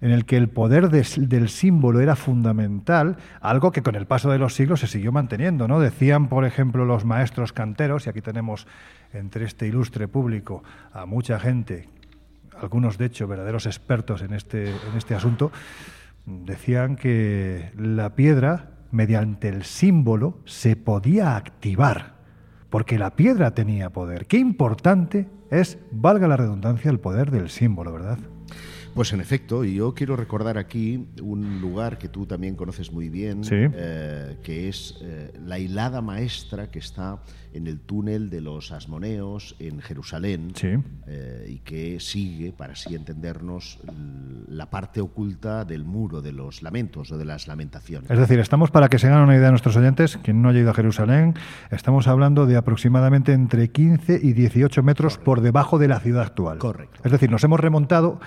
en el que el poder del símbolo era fundamental, algo que con el paso de los siglos se siguió manteniendo. ¿no? Decían, por ejemplo, los maestros canteros, y aquí tenemos entre este ilustre público a mucha gente, algunos de hecho verdaderos expertos en este, en este asunto, decían que la piedra, mediante el símbolo, se podía activar, porque la piedra tenía poder. Qué importante es, valga la redundancia, el poder del símbolo, ¿verdad?
Pues en efecto, y yo quiero recordar aquí un lugar que tú también conoces muy bien,
Sí.
eh, que es eh, la hilada maestra que está en el túnel de los Asmoneos en Jerusalén,
Sí.
eh, y que sigue, para así entendernos, la parte oculta del muro de los lamentos o de las lamentaciones.
Es decir, estamos, para que se hagan una idea nuestros oyentes, quien no haya ido a Jerusalén, estamos hablando de aproximadamente entre 15 y 18 metros por debajo de la ciudad actual.
Correcto.
Es decir, nos hemos remontado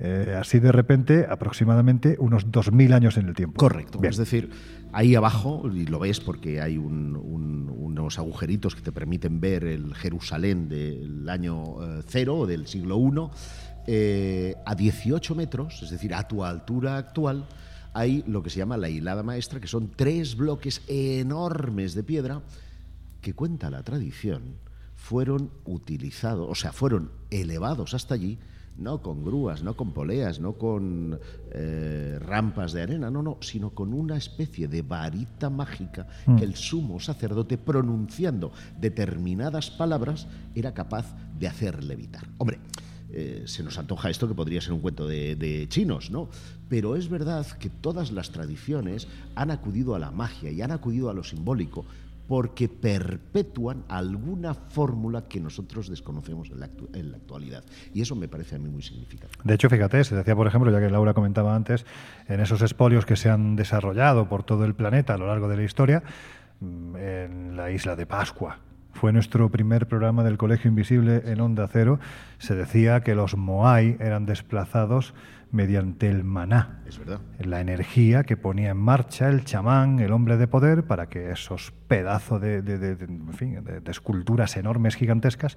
eh, así de repente aproximadamente unos 2.000 años en el tiempo.
Correcto.
Bien.
Es decir, ahí abajo, y lo ves porque hay un- un- unos agujeritos que te permiten ver el Jerusalén del año eh, cero o del siglo I, eh, a 18 metros, es decir, a tu altura actual, hay lo que se llama la hilada maestra, que son tres bloques enormes de piedra que cuenta la tradición fueron utilizados, o sea, fueron elevados hasta allí, no con grúas, no con poleas, no con eh, rampas de arena, no, no, sino con una especie de varita mágica que el sumo sacerdote, pronunciando determinadas palabras, era capaz de hacer levitar. Hombre, eh, se nos antoja esto que podría ser un cuento de, de chinos, ¿no? Pero es verdad que todas las tradiciones han acudido a la magia y han acudido a lo simbólico porque perpetúan alguna fórmula que nosotros desconocemos en la, en la actualidad. Y eso me parece a mí muy significativo.
De hecho, fíjate, se decía, por ejemplo, ya que Laura comentaba antes, en esos espolios que se han desarrollado por todo el planeta a lo largo de la historia, mm, en la isla de Pascua. Fue nuestro primer programa del Colegio Invisible en Onda Cero. Se decía que los Moai eran desplazados mediante el maná,
Es verdad.
la energía que ponía en marcha el chamán, el hombre de poder, para que esos pedazos de, de- de- de- en fin, de- de esculturas enormes, gigantescas,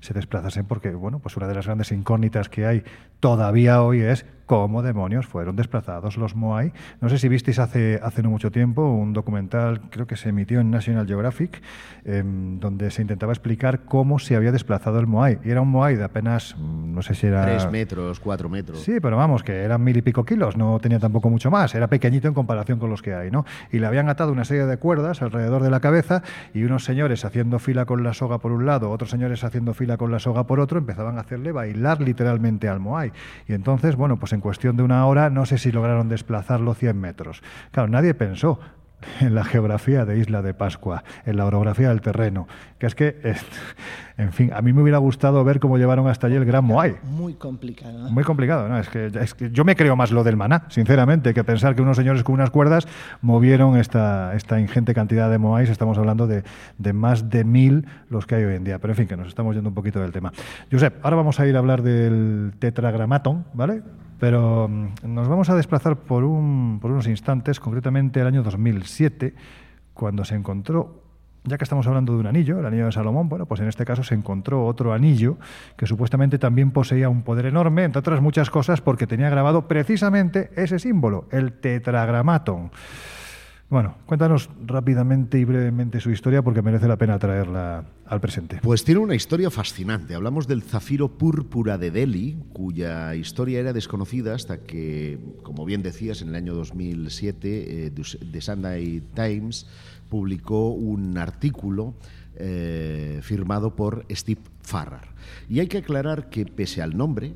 se desplazasen, porque bueno, pues una de las grandes incógnitas que hay todavía hoy es cómo demonios fueron desplazados los Moai. No sé si visteis hace, hace no mucho tiempo un documental, creo que se emitió en National Geographic, em, donde se intentaba explicar cómo se había desplazado el Moai. Y era un Moai de apenas, mm, no sé si era...
Tres metros, cuatro metros.
Sí, pero vamos, que eran mil y pico kilos, no tenía tampoco mucho más, era pequeñito en comparación con los que hay, ¿no? Y le habían atado una serie de cuerdas alrededor de la cabeza y unos señores haciendo fila con la soga por un lado, otros señores haciendo fila con la soga por otro, empezaban a hacerle bailar literalmente al Moai. Y entonces, bueno, pues en cuestión de una hora, no sé si lograron desplazarlo 100 metros. Claro, nadie pensó en la geografía de Isla de Pascua, en la orografía del terreno, que es que, eh, en fin, a mí me hubiera gustado ver cómo llevaron hasta allí el Gran Moai.
Muy complicado.
Muy complicado, ¿no? Es que, es que yo me creo más lo del maná, sinceramente, que pensar que unos señores con unas cuerdas movieron esta, esta ingente cantidad de moais. Estamos hablando de, de más de mil los que hay hoy en día. Pero en fin, que nos estamos yendo un poquito del tema. Josep, ahora vamos a ir a hablar del tetragramatón, ¿vale? Pero mm, nos vamos a desplazar por, un, por unos instantes, concretamente el año 2007, cuando se encontró ya que estamos hablando de un anillo, el anillo de Salomón, bueno, pues en este caso se encontró otro anillo que supuestamente también poseía un poder enorme, entre otras muchas cosas, porque tenía grabado precisamente ese símbolo, el tetragramatón. Bueno, cuéntanos rápidamente y brevemente su historia porque merece la pena traerla al presente.
Pues tiene una historia fascinante. Hablamos del zafiro púrpura de Delhi, cuya historia era desconocida hasta que, como bien decías, en el año 2007, eh, The Sunday Times publicó un artículo eh, firmado por Steve Farrar. Y hay que aclarar que, pese al nombre,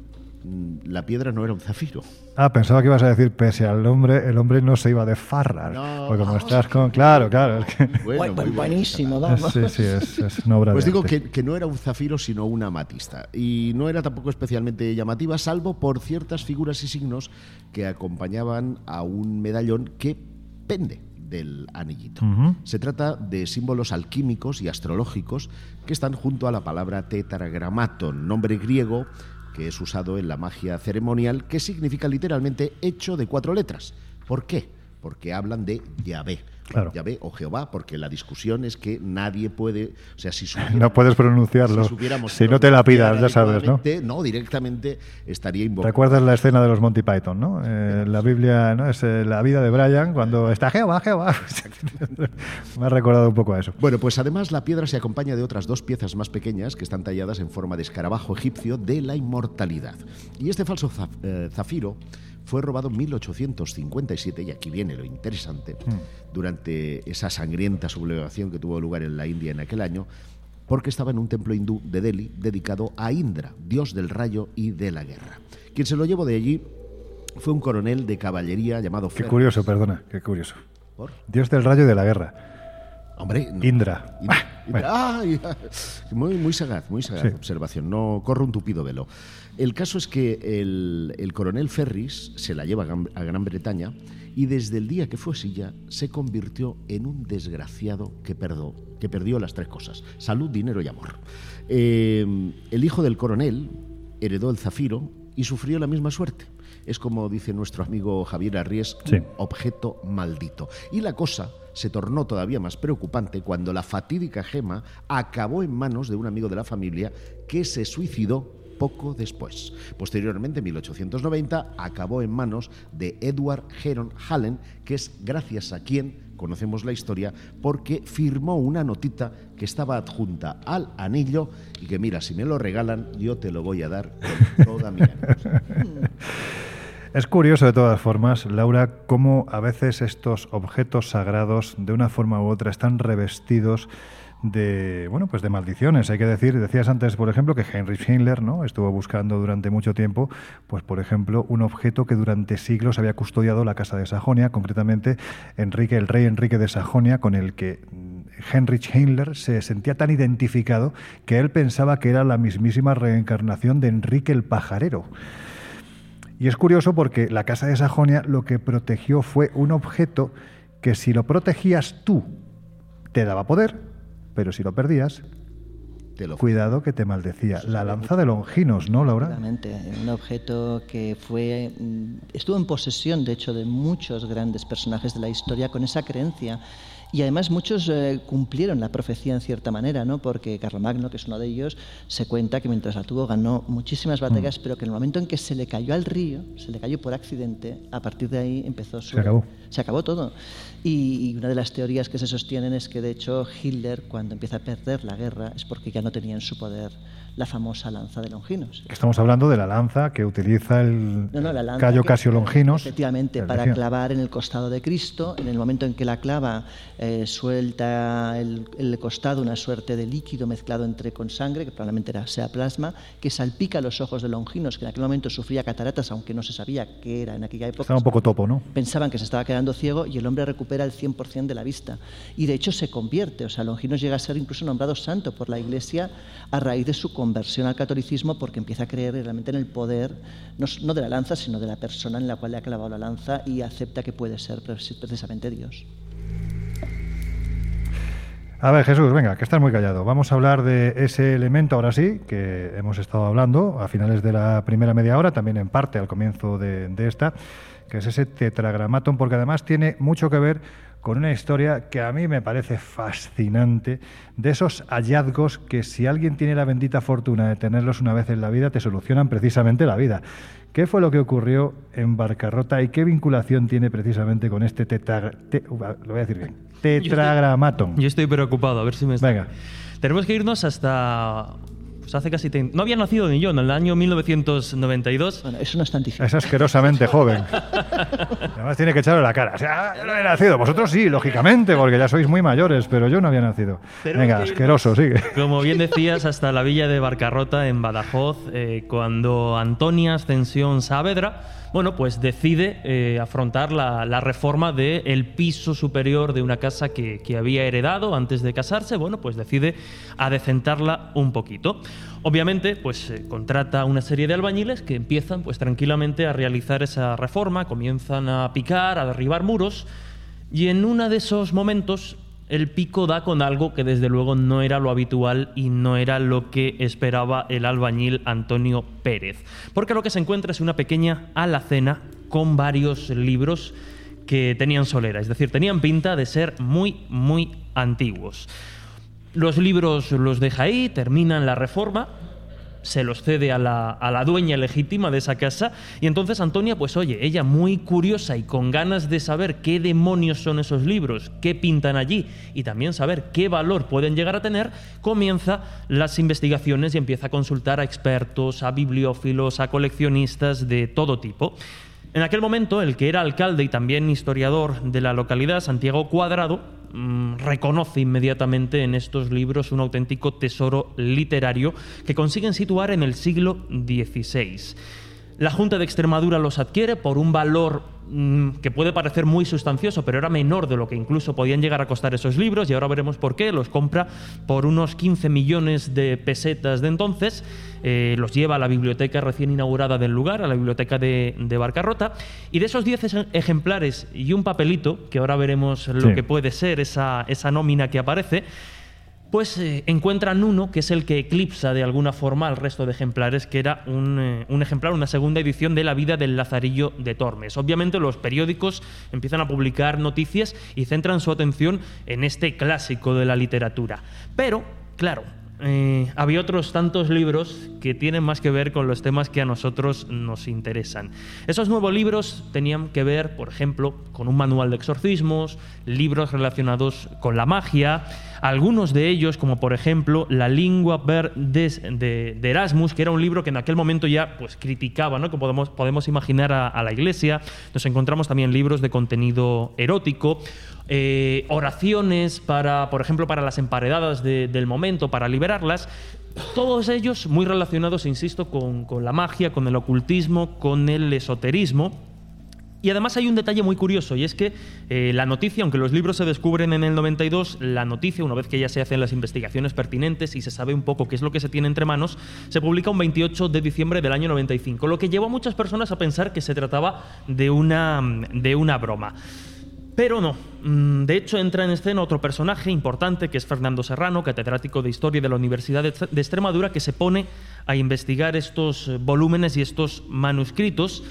la piedra no era un zafiro.
Ah, pensaba que ibas a decir, pese al hombre, el hombre no se iba de farrar.
No.
porque como estás con... Claro, claro. es que-
Bueno,
buenísimo, vamos.
sí, sí, es, es una obra
Pues
de
digo
arte.
que, que no era un zafiro, sino una amatista. Y no era tampoco especialmente llamativa, salvo por ciertas figuras y signos que acompañaban a un medallón que pende del anillito. Se trata de símbolos alquímicos y astrológicos que están junto a la palabra tetragramaton, nombre griego que es usado en la magia ceremonial, que significa literalmente hecho de cuatro letras. ¿Por qué? Porque hablan de Yahvé.
Claro.
Yahvé o Jehová, porque la discusión es que nadie puede, o sea, si
No puedes pronunciarlo.
si, supiéramos
Si no te la pidas, ya sabes, ¿no?
No, directamente estaría invocando.
¿Recuerdas la escena de los Monty Python, no? Eh, la Biblia, ¿no? Es eh, la vida de Brian cuando está Jehová, Jehová. [laughs] Me ha recordado un poco a eso.
Bueno, pues además la piedra se acompaña de otras dos piezas más pequeñas que están talladas en forma de escarabajo egipcio de la inmortalidad. Y este falso eh, zafiro fue robado en 1857, y aquí viene lo interesante, durante esa sangrienta sublevación que tuvo lugar en la India en aquel año, porque estaba en un templo hindú de Delhi dedicado a Indra, dios del rayo y de la guerra. Quien se lo llevó de allí fue un coronel de caballería llamado
Qué curioso, perdona, qué curioso.
¿Por?
Dios del rayo y de la guerra.
Hombre, no.
Indra.
Indra.
Ah,
Indra. Muy, muy sagaz, muy sagaz
Sí.
observación. No corre un tupido velo. El caso es que el, el coronel Ferris se la lleva a Gran, Bretaña y desde el día que fue silla se convirtió en un desgraciado que, que perdió las tres cosas: salud, dinero y amor. Eh, el hijo del coronel heredó el zafiro y sufrió la misma suerte. Es como dice nuestro amigo Javier Arries,
Sí.
un objeto maldito. Y la cosa se tornó todavía más preocupante cuando la fatídica gema acabó en manos de un amigo de la familia que se suicidó poco después. Posteriormente, en 1890, acabó en manos de Edward Heron Hallen, que es gracias a quien conocemos la historia porque firmó una notita que estaba adjunta al anillo y que mira, si me lo regalan, yo te lo voy a dar con toda mi. [laughs]
Es curioso de todas formas, Laura, cómo a veces estos objetos sagrados, de una forma u otra, están revestidos de bueno pues de maldiciones. Hay que decir decías antes por ejemplo que Heinrich Himmler no estuvo buscando durante mucho tiempo pues por ejemplo un objeto que durante siglos había custodiado la casa de Sajonia concretamente Enrique el rey Enrique de Sajonia con el que mm, Heinrich Himmler se sentía tan identificado que él pensaba que era la mismísima reencarnación de Enrique el Pajarero. Y es curioso porque la Casa de Sajonia lo que protegió fue un objeto que si lo protegías tú te daba poder, pero si lo perdías,
Te lo
cuidado que te maldecía. La lanza de Longinos, ¿no, Laura?
Efectivamente, un objeto que fue mm, estuvo en posesión, de hecho, de muchos grandes personajes de la historia con esa creencia. Y además muchos eh, cumplieron la profecía en cierta manera, ¿no? Porque Carlomagno, que es uno de ellos, se cuenta que mientras la tuvo ganó muchísimas batallas, pero que en el momento en que se le cayó al río, se le cayó por accidente, a partir de ahí empezó su...
Se acabó.
Se acabó todo. Y, una de las teorías que se sostienen es que, de hecho, Hitler, cuando empieza a perder la guerra, es porque ya no tenía en su poder la famosa lanza de Longinos.
Estamos hablando de la lanza que utiliza el
No, no, la lanza
Cayo
que-
Casio Longinos.
Efectivamente, para clavar en el costado de Cristo. En el momento en que la clava, eh, suelta el, el costado una suerte de líquido mezclado entre con sangre, que probablemente era, sea plasma, que salpica los ojos de Longinos, que en aquel momento sufría cataratas, aunque no se sabía qué era en aquella época.
Estaba un poco topo, ¿no?
Pensaban que se estaba quedando ciego y el hombre recupera el 100% de la vista. Y de hecho se convierte, o sea, Longinos llega a ser incluso nombrado santo por la Iglesia a raíz de su conversión al catolicismo porque empieza a creer realmente en el poder, no, no de la lanza, sino de la persona en la cual le ha clavado la lanza y acepta que puede ser precis- precisamente Dios.
A ver, Jesús, venga, que estás muy callado. Vamos a hablar de ese elemento ahora sí, que hemos estado hablando a finales de la primera media hora, también en parte al comienzo de, de esta, que es ese tetragramaton, porque además tiene mucho que ver con una historia que a mí me parece fascinante, de esos hallazgos que si alguien tiene la bendita fortuna de tenerlos una vez en la vida, te solucionan precisamente la vida. ¿Qué fue lo que ocurrió en Barcarrota y qué vinculación tiene precisamente con este tetra, te- lo voy a decir bien, tetragramaton?
Yo estoy preocupado, a ver si me...
Venga.
Tenemos que irnos hasta... Hace casi... No había nacido ni yo, en el año 1992.
Bueno, eso no es tan difícil.
Es asquerosamente joven. Además tiene que echarle la cara. O sea, yo no había nacido. Vosotros sí, lógicamente, porque ya sois muy mayores, pero yo no había nacido. Venga, asqueroso, sigue.
Como bien decías, hasta la villa de Barcarrota, en Badajoz, eh, cuando Antonia Ascensión Saavedra, bueno, pues decide eh, afrontar la, la reforma del piso superior de una casa que, que había heredado antes de casarse, bueno, pues decide adecentarla un poquito. Obviamente, pues eh, contrata una serie de albañiles que empiezan pues tranquilamente a realizar esa reforma, comienzan a picar, a derribar muros, y en uno de esos momentos el pico da con algo que desde luego no era lo habitual y no era lo que esperaba el albañil Antonio Pérez. Porque lo que se encuentra es una pequeña alacena con varios libros que tenían solera, es decir, tenían pinta de ser muy, muy antiguos. Los libros los deja ahí, terminan la reforma, se los cede a la, a la dueña legítima de esa casa y entonces Antonia, pues oye, ella muy curiosa y con ganas de saber qué demonios son esos libros, qué pintan allí y también saber qué valor pueden llegar a tener, comienza las investigaciones y empieza a consultar a expertos, a bibliófilos, a coleccionistas de todo tipo. En aquel momento, el que era alcalde y también historiador de la localidad, Santiago Cuadrado, mm, reconoce inmediatamente en estos libros un auténtico tesoro literario que consiguen situar en el siglo XVI. La Junta de Extremadura los adquiere por un valor mm, que puede parecer muy sustancioso, pero era menor de lo que incluso podían llegar a costar esos libros, y ahora veremos por qué. Los compra por unos 15 millones de pesetas de entonces, eh, los lleva a la biblioteca recién inaugurada del lugar, a la biblioteca de, de Barcarrota, y de esos 10 ej- ejemplares y un papelito, que ahora veremos lo
Sí.
que puede ser esa, esa nómina que aparece, pues encuentran uno que es el que eclipsa de alguna forma al resto de ejemplares, que era un, eh, un ejemplar, una segunda edición de la vida del Lazarillo de Tormes. Obviamente los periódicos empiezan a publicar noticias y centran su atención en este clásico de la literatura. Pero, claro, eh, había otros tantos libros que tienen más que ver con los temas que a nosotros nos interesan. Esos nuevos libros tenían que ver, por ejemplo, con un manual de exorcismos, libros relacionados con la magia, algunos de ellos, como por ejemplo La lingua ver des- de, Erasmus, que era un libro que en aquel momento ya pues, criticaba, ¿no? que podemos, podemos imaginar a, la iglesia. Nos encontramos también libros de contenido erótico, eh, oraciones para, por ejemplo, para las emparedadas de- del momento, para liberarlas. Todos ellos muy relacionados, insisto, con la magia, con el ocultismo, con el esoterismo. Y además hay un detalle muy curioso, y es que eh, la noticia, aunque los libros se descubren en el 92, la noticia, una vez que ya se hacen las investigaciones pertinentes y se sabe un poco qué es lo que se tiene entre manos, se publica un 28 de diciembre del año 95, lo que llevó a muchas personas a pensar que se trataba de una, de una broma. Pero no. Mm, De hecho, entra en escena otro personaje importante, que es Fernando Serrano, catedrático de Historia de la Universidad de Extremadura, que se pone a investigar estos volúmenes y estos manuscritos.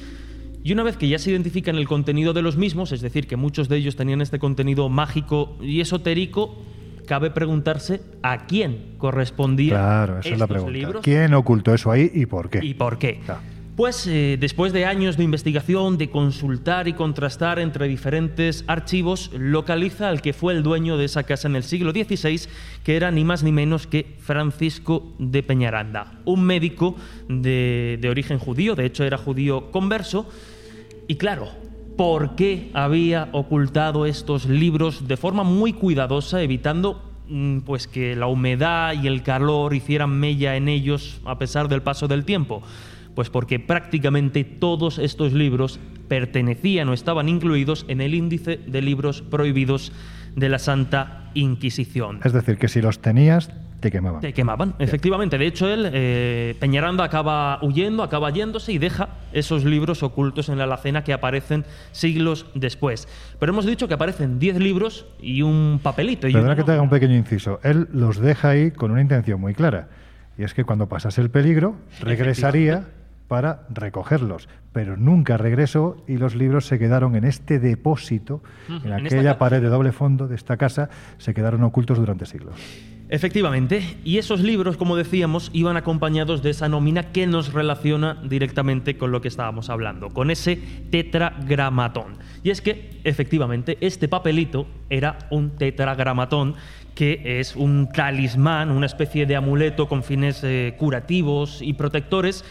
Y una vez que ya se identifican el contenido de los mismos, es decir, que muchos de ellos tenían este contenido mágico y esotérico, cabe preguntarse a quién correspondían
Claro, esa es la pregunta.
libros
¿Quién ocultó eso ahí y por qué?
y por qué.
Claro.
Pues eh, después de años de investigación, de consultar y contrastar entre diferentes archivos, localiza al que fue el dueño de esa casa en el siglo XVI, que era ni más ni menos que Francisco de Peñaranda, un médico de, de origen judío, de hecho era judío converso, y claro, ¿por qué había ocultado estos libros de forma muy cuidadosa, evitando mm, pues que la humedad y el calor hicieran mella en ellos a pesar del paso del tiempo? Pues porque prácticamente todos estos libros pertenecían o estaban incluidos en el índice de libros prohibidos de la Santa Inquisición.
Es decir, que si los tenías, te quemaban.
Te quemaban, efectivamente. De hecho, él, eh, Peñaranda acaba huyendo, acaba yéndose y deja esos libros ocultos en la alacena que aparecen siglos después. Pero hemos dicho que aparecen 10 libros y un papelito. Y
Perdona
una
que te haga un pequeño inciso. Él los deja ahí con una intención muy clara. Y es que cuando pasase el peligro, regresaría para recogerlos. Pero nunca regresó y los libros se quedaron en este depósito, en aquella pared de doble fondo de esta casa, se quedaron ocultos durante siglos.
Efectivamente, y esos libros, como decíamos, iban acompañados de esa nómina que nos relaciona directamente con lo que estábamos hablando, con ese tetragramatón. Y es que, efectivamente, este papelito era un tetragramatón que es un talismán, una especie de amuleto con fines eh, curativos y protectores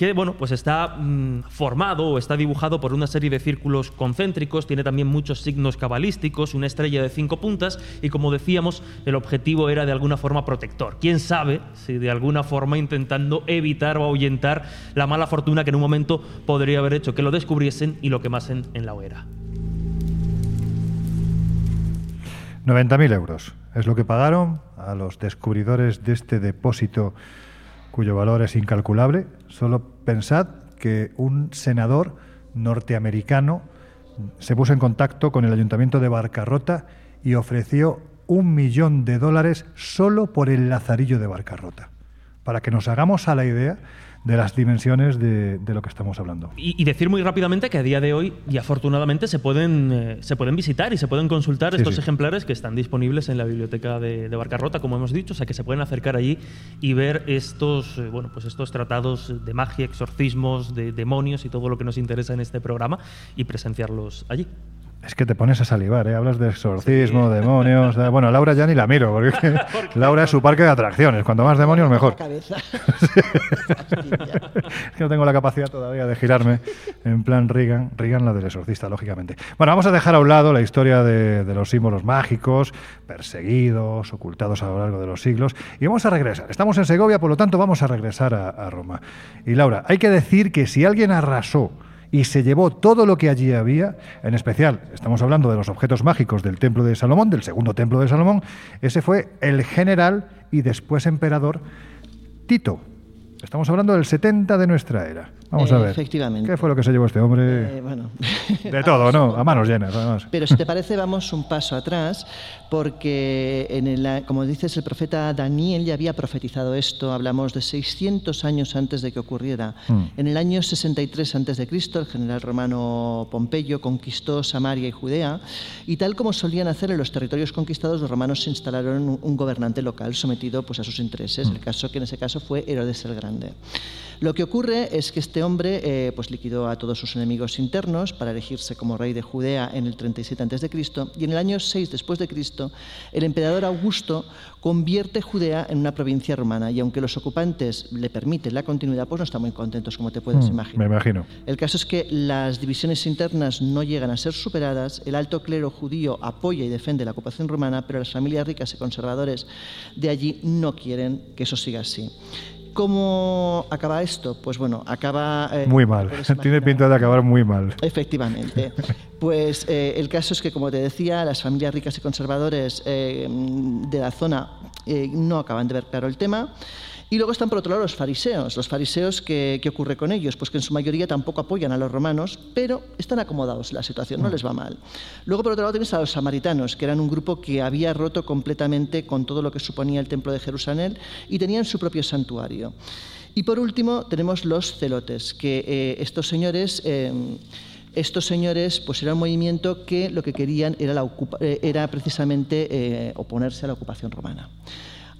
que bueno, pues está mm, formado o está dibujado por una serie de círculos concéntricos, tiene también muchos signos cabalísticos, una estrella de cinco puntas y como decíamos, el objetivo era de alguna forma protector. ¿Quién sabe si de alguna forma intentando evitar o ahuyentar la mala fortuna que en un momento podría haber hecho que lo descubriesen y lo quemasen en la hoguera?
90.000 euros es lo que pagaron a los descubridores de este depósito cuyo valor es incalculable. Solo pensad que un senador norteamericano se puso en contacto con el ayuntamiento de Barcarrota y ofreció un millón de dólares solo por el lazarillo de Barcarrota. Para que nos hagamos a la idea de las dimensiones de, de lo que estamos hablando.
Y, y decir muy rápidamente que a día de hoy, y afortunadamente, se pueden, eh, se pueden visitar y se pueden consultar
Sí,
estos
sí.
ejemplares que están disponibles en la biblioteca de, de Barcarrota, como hemos dicho, o sea que se pueden acercar allí y ver estos, eh, bueno, pues estos tratados de magia, exorcismos, de demonios y todo lo que nos interesa en este programa y presenciarlos allí.
Es que te pones a salivar, ¿eh? hablas de exorcismo, [laughs] demonios. Bueno, Laura ya ni la miro, porque [laughs] [laughs] Laura es su parque de atracciones. Cuanto más demonios, mejor. No tengo la capacidad todavía de girarme en plan Reagan, Reagan la del exorcista, lógicamente. Bueno, vamos a dejar a un lado la historia de, de los símbolos mágicos, perseguidos, ocultados a lo largo de los siglos, y vamos a regresar. Estamos en Segovia, por lo tanto vamos a regresar a, a Roma. Y Laura, hay que decir que si alguien arrasó y se llevó todo lo que allí había, en especial, estamos hablando de los objetos mágicos del templo de Salomón, del segundo templo de Salomón, ese fue el general y después emperador Tito. Estamos hablando del 70 de nuestra era. Vamos a ver.
Efectivamente.
¿Qué fue lo que se llevó este hombre?
Eh, bueno.
De todo, ¿no? A manos llenas, además.
Pero si te parece, vamos un paso atrás, porque, en como dices, el profeta Daniel ya había profetizado esto, hablamos de 600 años antes de que ocurriera.
Mm.
En el año 63 antes de Cristo, el general romano Pompeyo conquistó Samaria y Judea, y tal como solían hacer en los territorios conquistados, los romanos se instalaron un, un gobernante local sometido pues, a sus intereses, el caso que en ese caso fue Herodes el Grande. Lo que ocurre es que este hombre eh, pues liquidó a todos sus enemigos internos para elegirse como rey de Judea en el 37 a.C. y en el año 6 después de Cristo el emperador Augusto convierte Judea en una provincia romana y aunque los ocupantes le permiten la continuidad pues no están muy contentos como te puedes
Mm, Me
imaginar.
imagino.
El caso es que las divisiones internas no llegan a ser superadas, el alto clero judío apoya y defiende la ocupación romana, pero las familias ricas y conservadores de allí no quieren que eso siga así. ¿Cómo acaba esto? Pues bueno, acaba... eh,
Muy mal. [laughs] Tiene pinta de acabar muy mal.
Efectivamente. [laughs] Pues eh, el caso es que, como te decía, las familias ricas y conservadores eh, de la zona no acaban de ver claro el tema. Y luego están, por otro lado, los fariseos. Los fariseos, ¿qué, qué ocurre con ellos? Pues que en su mayoría tampoco apoyan a los romanos, pero están acomodados en la situación, no les va mal. Luego, por otro lado, tienes a los samaritanos, que eran un grupo que había roto completamente con todo lo que suponía el templo de Jerusalén y tenían su propio santuario. Y por último, tenemos los celotes, que eh, estos señores. eh, estos señores, pues era un movimiento que lo que querían era, la eh, era precisamente eh, oponerse a la ocupación romana.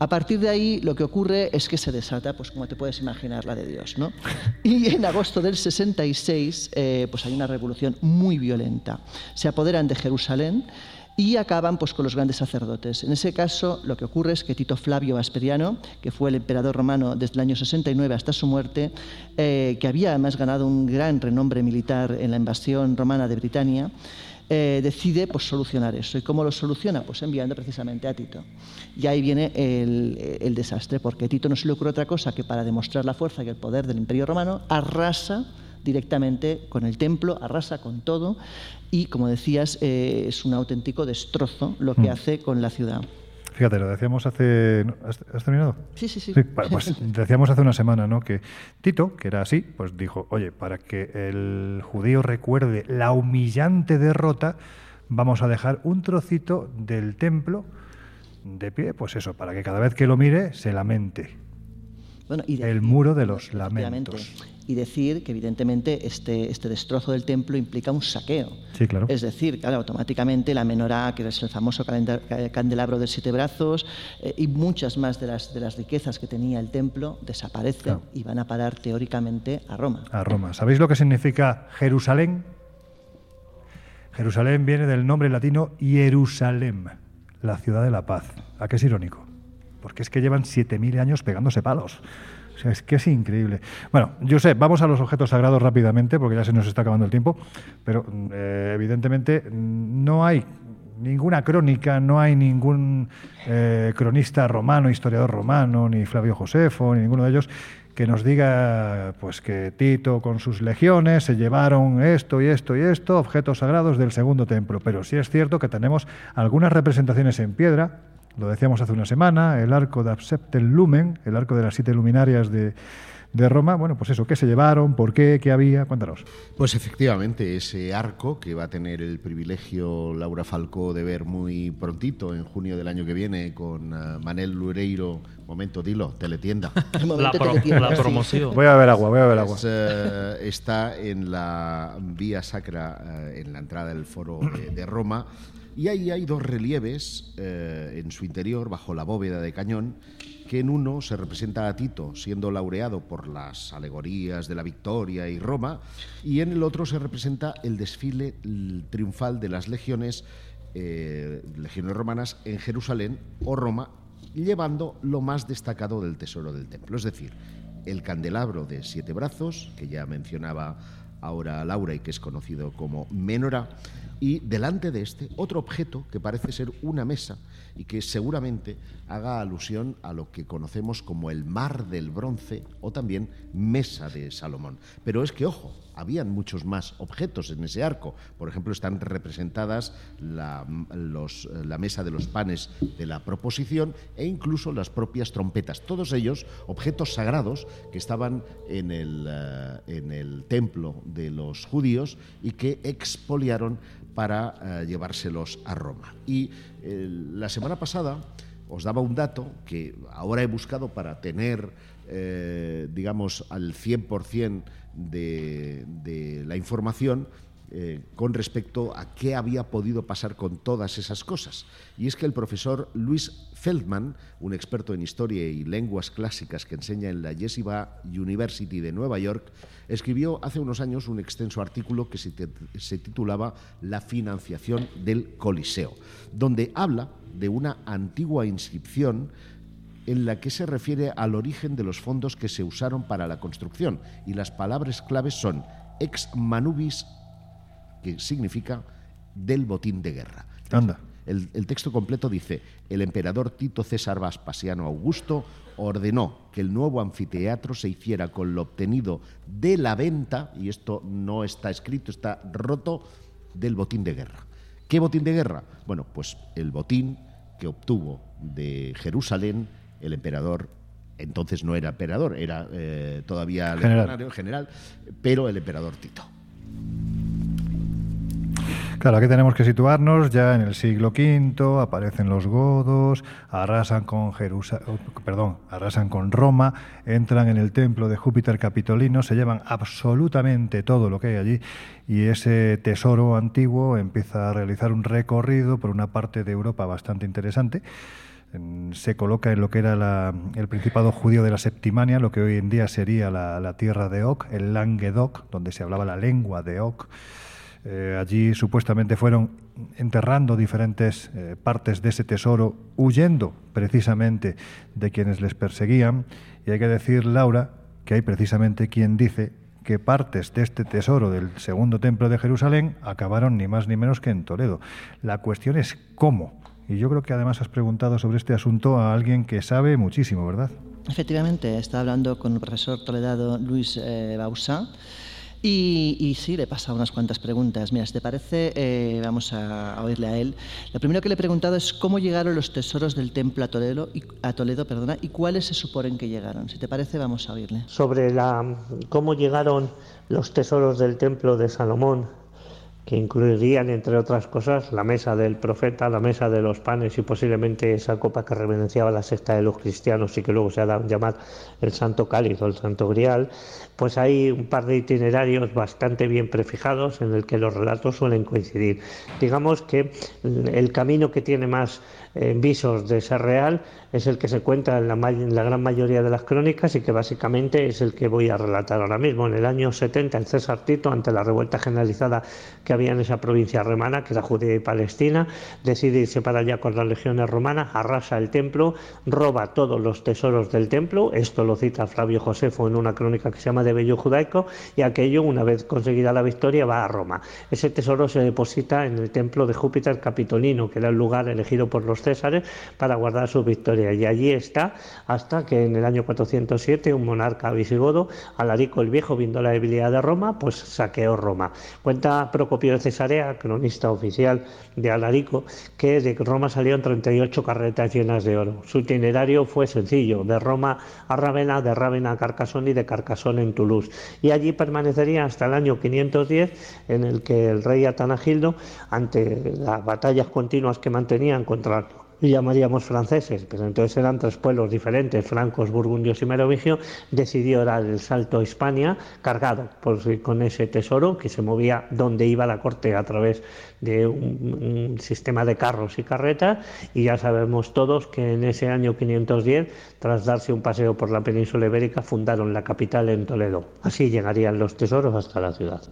A partir de ahí, lo que ocurre es que se desata, pues como te puedes imaginar, la de Dios, ¿no? [laughs] Y en agosto del 66, eh, pues hay una revolución muy violenta. Se apoderan de Jerusalén y acaban pues, con los grandes sacerdotes. En ese caso, lo que ocurre es que Tito Flavio Vesperiano, que fue el emperador romano desde el año 69 hasta su muerte, eh, que había además ganado un gran renombre militar en la invasión romana de Britania, eh, decide pues, solucionar eso. ¿Y cómo lo soluciona? Pues enviando precisamente a Tito. Y ahí viene el, el desastre, porque a Tito no se le ocurre otra cosa que para demostrar la fuerza y el poder del Imperio Romano, arrasa directamente con el templo, arrasa con todo y, como decías, eh, es un auténtico destrozo lo que
Mm.
hace con la ciudad.
Fíjate, lo decíamos hace... ¿Has, has terminado?
Sí, sí, sí.
bueno, pues [laughs] decíamos hace una semana, ¿no? Que Tito, que era así, pues dijo, oye, para que el judío recuerde la humillante derrota, vamos a dejar un trocito del templo de pie, pues eso, para que cada vez que lo mire se lamente.
Bueno, y
El muro de los lamentos.
Y decir que, evidentemente, este, este destrozo del templo implica un saqueo.
Sí, claro.
Es decir, claro, automáticamente la menorá, que es el famoso ca- candelabro de siete brazos, eh, y muchas más de las, de las riquezas que tenía el templo desaparecen
Claro.
y van a parar teóricamente a Roma.
a Roma. ¿Sabéis lo que significa Jerusalén? Jerusalén viene del nombre latino Jerusalem, la ciudad de la paz. ¿A qué es irónico? Porque es que llevan 7.000 años pegándose palos. Sea, es que es increíble. Bueno, yo sé, vamos a los objetos sagrados rápidamente, porque ya se nos está acabando el tiempo, pero eh, evidentemente mm, no hay ninguna crónica, no hay ningún eh, cronista romano, historiador romano, ni Flavio Josefo, ni ninguno de ellos que nos diga pues que Tito con sus legiones se llevaron esto y esto y esto, objetos sagrados del segundo templo. Pero sí es cierto que tenemos algunas representaciones en piedra, lo decíamos hace una semana, el arco de Abseptel Lumen, el arco de las siete luminarias de, de Roma. Bueno, pues eso, ¿qué se llevaron? ¿Por qué? ¿Qué había? Cuéntanos.
Pues efectivamente, ese arco que va a tener el privilegio Laura Falcó de ver muy prontito, en junio del año que viene, con eh, Manel Lureiro. Momento, dilo, teletienda.
El [laughs]
La, pro- la promoción.
Voy a beber agua, voy a beber agua.
Eh, está en la vía sacra, eh, en la entrada del foro de, de Roma, y ahí hay dos relieves eh, en su interior, bajo la bóveda de cañón, que en uno se representa a Tito siendo laureado por las alegorías de la victoria y Roma, y en el otro se representa el desfile triunfal de las legiones, eh, legiones romanas en Jerusalén o Roma, llevando lo más destacado del tesoro del templo, es decir, el candelabro de siete brazos, que ya mencionaba ahora Laura y que es conocido como menorá, y delante de este otro objeto que parece ser una mesa y que seguramente haga alusión a lo que conocemos como el mar del bronce o también mesa de Salomón. Pero es que, ojo, habían muchos más objetos en ese arco. Por ejemplo, están representadas la, mesa de los panes de la proposición e incluso las propias trompetas. Todos ellos objetos sagrados que estaban en el, eh, templo de los judíos y que expoliaron para eh, llevárselos a Roma. Y eh, la semana pasada os daba un dato que ahora he buscado para tener, digamos, al 100% de, de la información eh, con respecto a qué había podido pasar con todas esas cosas. Y es que el profesor Luis Feldman, un experto en historia y lenguas clásicas que enseña en la Yeshiva University de Nueva York, escribió hace unos años un extenso artículo que se, titulaba La financiación del Coliseo, donde habla de una antigua inscripción en la que se refiere al origen de los fondos que se usaron para la construcción y las palabras claves son ex manubis, que significa del botín de guerra.
Anda.
El, el texto completo dice, el emperador Tito César Vespasiano Augusto ordenó que el nuevo anfiteatro se hiciera con lo obtenido de la venta, y esto no está escrito, está roto, del botín de guerra. ¿Qué botín de guerra? Bueno, pues el botín que obtuvo de Jerusalén el emperador, entonces no era emperador, era eh, todavía
General.
general, pero el emperador Tito.
Claro, aquí tenemos que situarnos ya en el siglo V, aparecen los godos, arrasan con Jerusa- oh, perdón, arrasan con Roma, entran en el templo de Júpiter Capitolino, se llevan absolutamente todo lo que hay allí y ese tesoro antiguo empieza a realizar un recorrido por una parte de Europa bastante interesante. Se coloca en lo que era la- el Principado judío de la Septimania, lo que hoy en día sería la, la tierra de Oc, el Languedoc, donde se hablaba la lengua de Oc. Eh, allí supuestamente fueron enterrando diferentes eh, partes de ese tesoro, huyendo precisamente de quienes les perseguían. Y hay que decir, Laura, que hay precisamente quien dice que partes de este tesoro del segundo templo de Jerusalén acabaron ni más ni menos que en Toledo. La cuestión es cómo. Y yo creo que además has preguntado sobre este asunto a alguien que sabe muchísimo, ¿verdad?
Efectivamente, estaba hablando con el profesor toledano Luis eh, Bausá y, y sí, le he pasado unas cuantas preguntas. Mira, si te parece, eh, vamos a, a oírle a él. Lo primero que le he preguntado es cómo llegaron los tesoros del templo a Toledo, y, a Toledo perdona, y cuáles se suponen que llegaron. Si te parece, vamos a oírle.
sobre la, cómo llegaron los tesoros del templo de Salomón, que incluirían, entre otras cosas, la mesa del profeta, la mesa de los panes y posiblemente esa copa que reverenciaba la secta de los cristianos y que luego se ha dado a llamar el Santo Cáliz o el Santo Grial, pues hay un par de itinerarios bastante bien prefijados en el que los relatos suelen coincidir. Digamos que el camino que tiene más eh, visos de ser real es el que se cuenta en la, en la gran mayoría de las crónicas y que básicamente es el que voy a relatar ahora mismo. En el año 70, el César Tito, ante la revuelta generalizada que había en esa provincia romana, que era Judea y Palestina, decide irse para allá con las legiones romanas, arrasa el templo, roba todos los tesoros del templo, esto lo cita Flavio Josefo en una crónica que se llama de Bello Judaico, y aquello, una vez conseguida la victoria, va a Roma. Ese tesoro se deposita en el templo de Júpiter Capitolino, que era el lugar elegido por los Césares para guardar sus victorias, y allí está hasta que en el año 407 un monarca visigodo, Alarico el Viejo, viendo la debilidad de Roma, pues saqueó Roma. Cuenta Procopio de Cesarea, cronista oficial de Alarico, que de Roma salieron 38 carretas llenas de oro. Su itinerario fue sencillo, de Roma a Rávena, de Rávena a Carcassonne y de Carcassonne en Y allí permanecería hasta el año 510, en el que el rey Atanagildo, ante las batallas continuas que mantenían contra llamaríamos franceses, pero entonces eran tres pueblos diferentes, francos, burgundios y merovingios, decidió dar el salto a Hispania cargado con ese tesoro que se movía donde iba la corte a través de un, un sistema de carros y carretas y ya sabemos todos que en ese año 510, tras darse un paseo por la península ibérica, fundaron la capital en Toledo. Así llegarían los tesoros hasta la ciudad.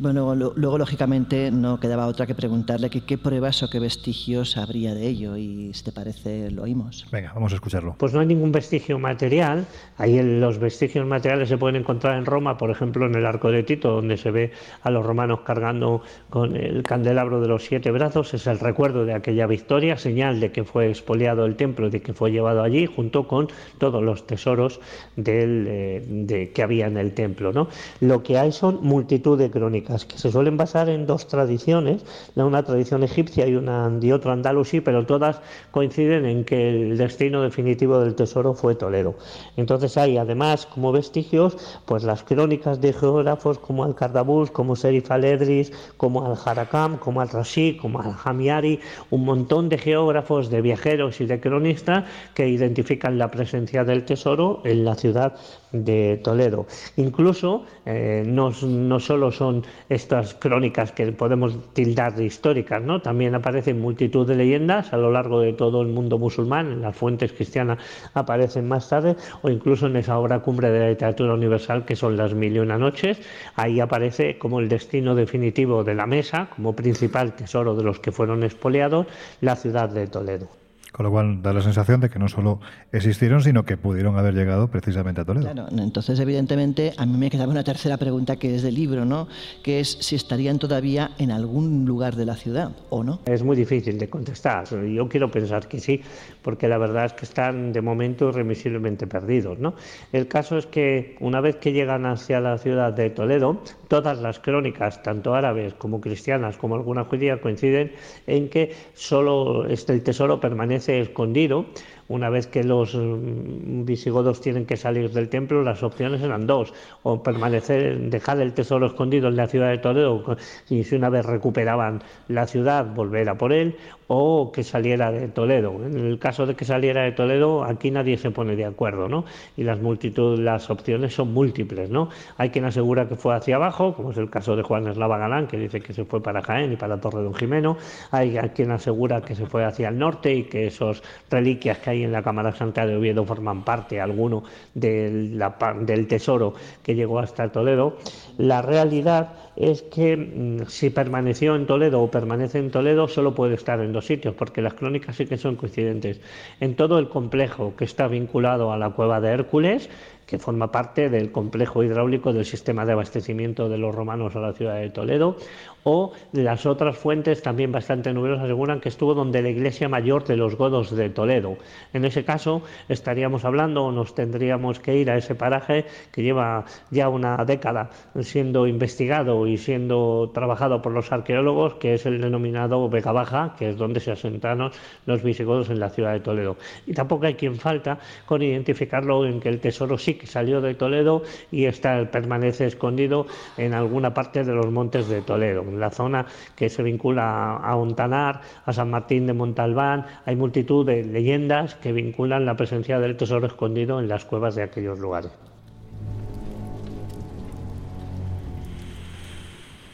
Bueno, lo- luego, lógicamente, no quedaba otra que preguntarle que qué pruebas o qué vestigios habría de ello, y si te parece, lo oímos.
Venga, vamos a escucharlo.
Pues no hay ningún vestigio material. Ahí el- los vestigios materiales se pueden encontrar en Roma, por ejemplo, en el Arco de Tito, donde se ve a los romanos cargando con el candelabro de los siete brazos. Es el recuerdo de aquella victoria, señal de que fue expoliado el templo y de que fue llevado allí, junto con todos los tesoros del, eh, de, que había en el templo. ¿no? Lo que hay son multitud de crónicas que se suelen basar en dos tradiciones, una tradición egipcia y, una, y otra andalusí, pero todas coinciden en que el destino definitivo del tesoro fue Toledo. Entonces hay además como vestigios pues las crónicas de geógrafos como Al-Kardabus, como Serif al-Edris, como Al-Harakam, como Al-Rashi, como Al-Hamiari, un montón de geógrafos, de viajeros y de cronistas que identifican la presencia del tesoro en la ciudad de Toledo. Incluso eh, no, no solo son estas crónicas que podemos tildar de históricas, ¿no? también aparecen multitud de leyendas a lo largo de todo el mundo musulmán, en las fuentes cristianas aparecen más tarde, o incluso en esa obra cumbre de la literatura universal que son las mil y una noches, ahí aparece como el destino definitivo de la mesa, como principal tesoro de los que fueron expoliados, la ciudad de Toledo.
Con lo cual da la sensación de que no solo existieron, sino que pudieron haber llegado precisamente a Toledo.
Claro, entonces evidentemente a mí me quedaba una tercera pregunta que es del libro, ¿no? Que es si estarían todavía en algún lugar de la ciudad o no.
Es muy difícil de contestar. Yo quiero pensar que sí, porque la verdad es que están de momento irremisiblemente perdidos. ¿no? El caso es que una vez que llegan hacia la ciudad de Toledo, todas las crónicas, tanto árabes como cristianas como algunas judías, coinciden en que solo este, el tesoro permanece escondido. Una vez que los mm, visigodos tienen que salir del templo, las opciones eran dos: o permanecer, dejar el tesoro escondido en la ciudad de Toledo, y si una vez recuperaban la ciudad, volver a por él, o que saliera de Toledo. En el caso de que saliera de Toledo, aquí nadie se pone de acuerdo, ¿no? Y las multitud, las opciones son múltiples, ¿no? Hay quien asegura que fue hacia abajo, como es el caso de Juan Eslava Galán, que dice que se fue para Jaén y para Torre Don Jimeno. Hay quien asegura que se fue hacia el norte y que esos reliquias que hay en la Cámara Santa de Oviedo forman parte, alguno, del tesoro que llegó hasta Toledo. La realidad es que mm, si permaneció en Toledo o permanece en Toledo, solo puede estar en dos sitios, porque las crónicas sí que son coincidentes. En todo el complejo que está vinculado a la cueva de Hércules, que forma parte del complejo hidráulico del sistema de abastecimiento de los romanos a la ciudad de Toledo, o las otras fuentes también bastante numerosas aseguran que estuvo donde la iglesia mayor de los godos de Toledo. En ese caso estaríamos hablando o nos tendríamos que ir a ese paraje que lleva ya una década siendo investigado y siendo trabajado por los arqueólogos, que es el denominado Vega Baja, que es donde se asentaron los visigodos en la ciudad de Toledo. Y tampoco hay quien falta con identificarlo en que el tesoro sí que salió de Toledo y está, permanece escondido en alguna parte de los montes de Toledo, en la zona que se vincula a Ontanar, a San Martín de Montalbán. Hay multitud de leyendas que vinculan la presencia del tesoro escondido en las cuevas de aquellos lugares.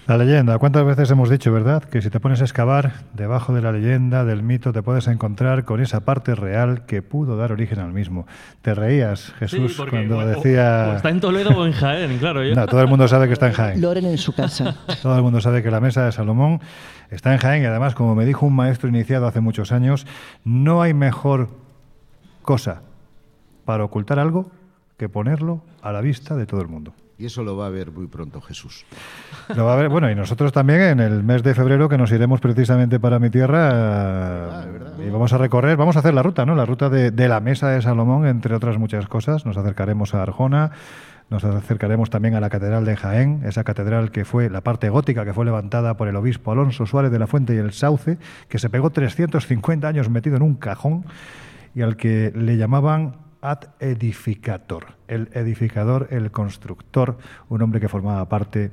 La leyenda, ¿cuántas veces hemos dicho, verdad? Que si te pones a excavar debajo de la leyenda, del mito, te puedes encontrar con esa parte real que pudo dar origen al mismo. Te reías, Jesús,
Sí, porque
cuando
o-
decía...
o está en Toledo o en Jaén, claro. yo-
No, todo el mundo sabe que está en Jaén.
Loren en su casa.
Todo el mundo sabe que la mesa de Salomón está en Jaén y además, como me dijo un maestro iniciado hace muchos años, no hay mejor cosa para ocultar algo que ponerlo a la vista de todo el mundo.
Y eso lo va a ver muy pronto Jesús.
Lo va a ver, bueno, y nosotros también en el mes de febrero que nos iremos precisamente para mi tierra
Ah,
y vamos a recorrer, vamos a hacer la ruta, ¿no? La ruta de, de la mesa de Salomón, entre otras muchas cosas. Nos acercaremos a Arjona, nos acercaremos también a la Catedral de Jaén, esa catedral que fue la parte gótica que fue levantada por el obispo Alonso Suárez de la Fuente y el Sauce, que se pegó 350 años metido en un cajón y al que le llamaban ad edificator, el edificador, el constructor, un hombre que formaba parte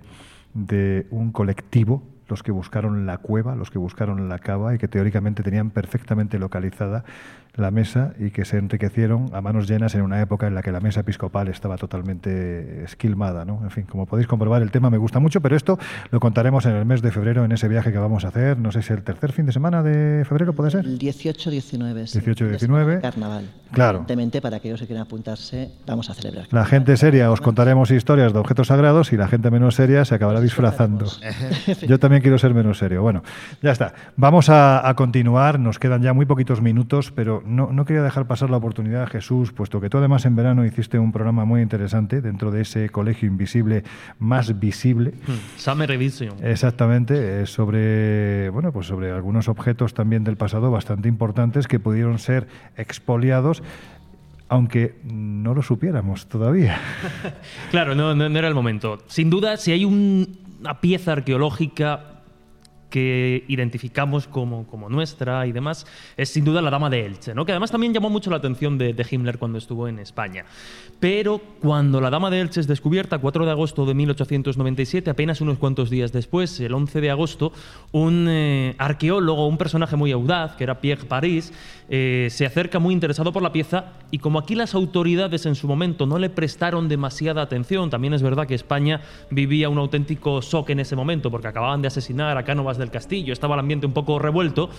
de un colectivo, los que buscaron la cueva, los que buscaron la cava y que teóricamente tenían perfectamente localizada la mesa y que se enriquecieron a manos llenas en una época en la que la mesa episcopal estaba totalmente esquilmada. ¿no? En fin, como podéis comprobar, el tema me gusta mucho, pero esto lo contaremos en el mes de febrero en ese viaje que vamos a hacer. No sé si el tercer fin de semana de febrero puede ser.
El 18-19. sí.
18-19.
Carnaval.
Claro.
Evidentemente, para aquellos que quieran apuntarse, vamos a celebrar.
La gente seria os contaremos historias de objetos sagrados y la gente menos seria se acabará disfrazando. Yo también quiero ser menos serio. Bueno, ya está. Vamos a, a continuar. Nos quedan ya muy poquitos minutos, pero no, no quería dejar pasar la oportunidad, Jesús, puesto que tú además en verano hiciste un programa muy interesante dentro de ese colegio invisible más visible.
Summer Revision.
Exactamente, eh, sobre bueno, pues sobre algunos objetos también del pasado bastante importantes que pudieron ser expoliados, aunque no lo supiéramos todavía. [laughs]
Claro, no, no- no era el momento. Sin duda, si hay un- una pieza arqueológica que identificamos como, como nuestra y demás, es sin duda la Dama de Elche, ¿no? que además también llamó mucho la atención de, Himmler cuando estuvo en España. Pero cuando la Dama de Elche es descubierta, 4 de agosto de 1897, apenas unos cuantos días después, el 11 de agosto, un eh, arqueólogo, un personaje muy audaz, que era Pierre Paris, eh, se acerca muy interesado por la pieza y como aquí las autoridades en su momento no le prestaron demasiada atención, también es verdad que España vivía un auténtico shock en ese momento porque acababan de asesinar a Cánovas del Castillo, estaba el ambiente un poco revuelto,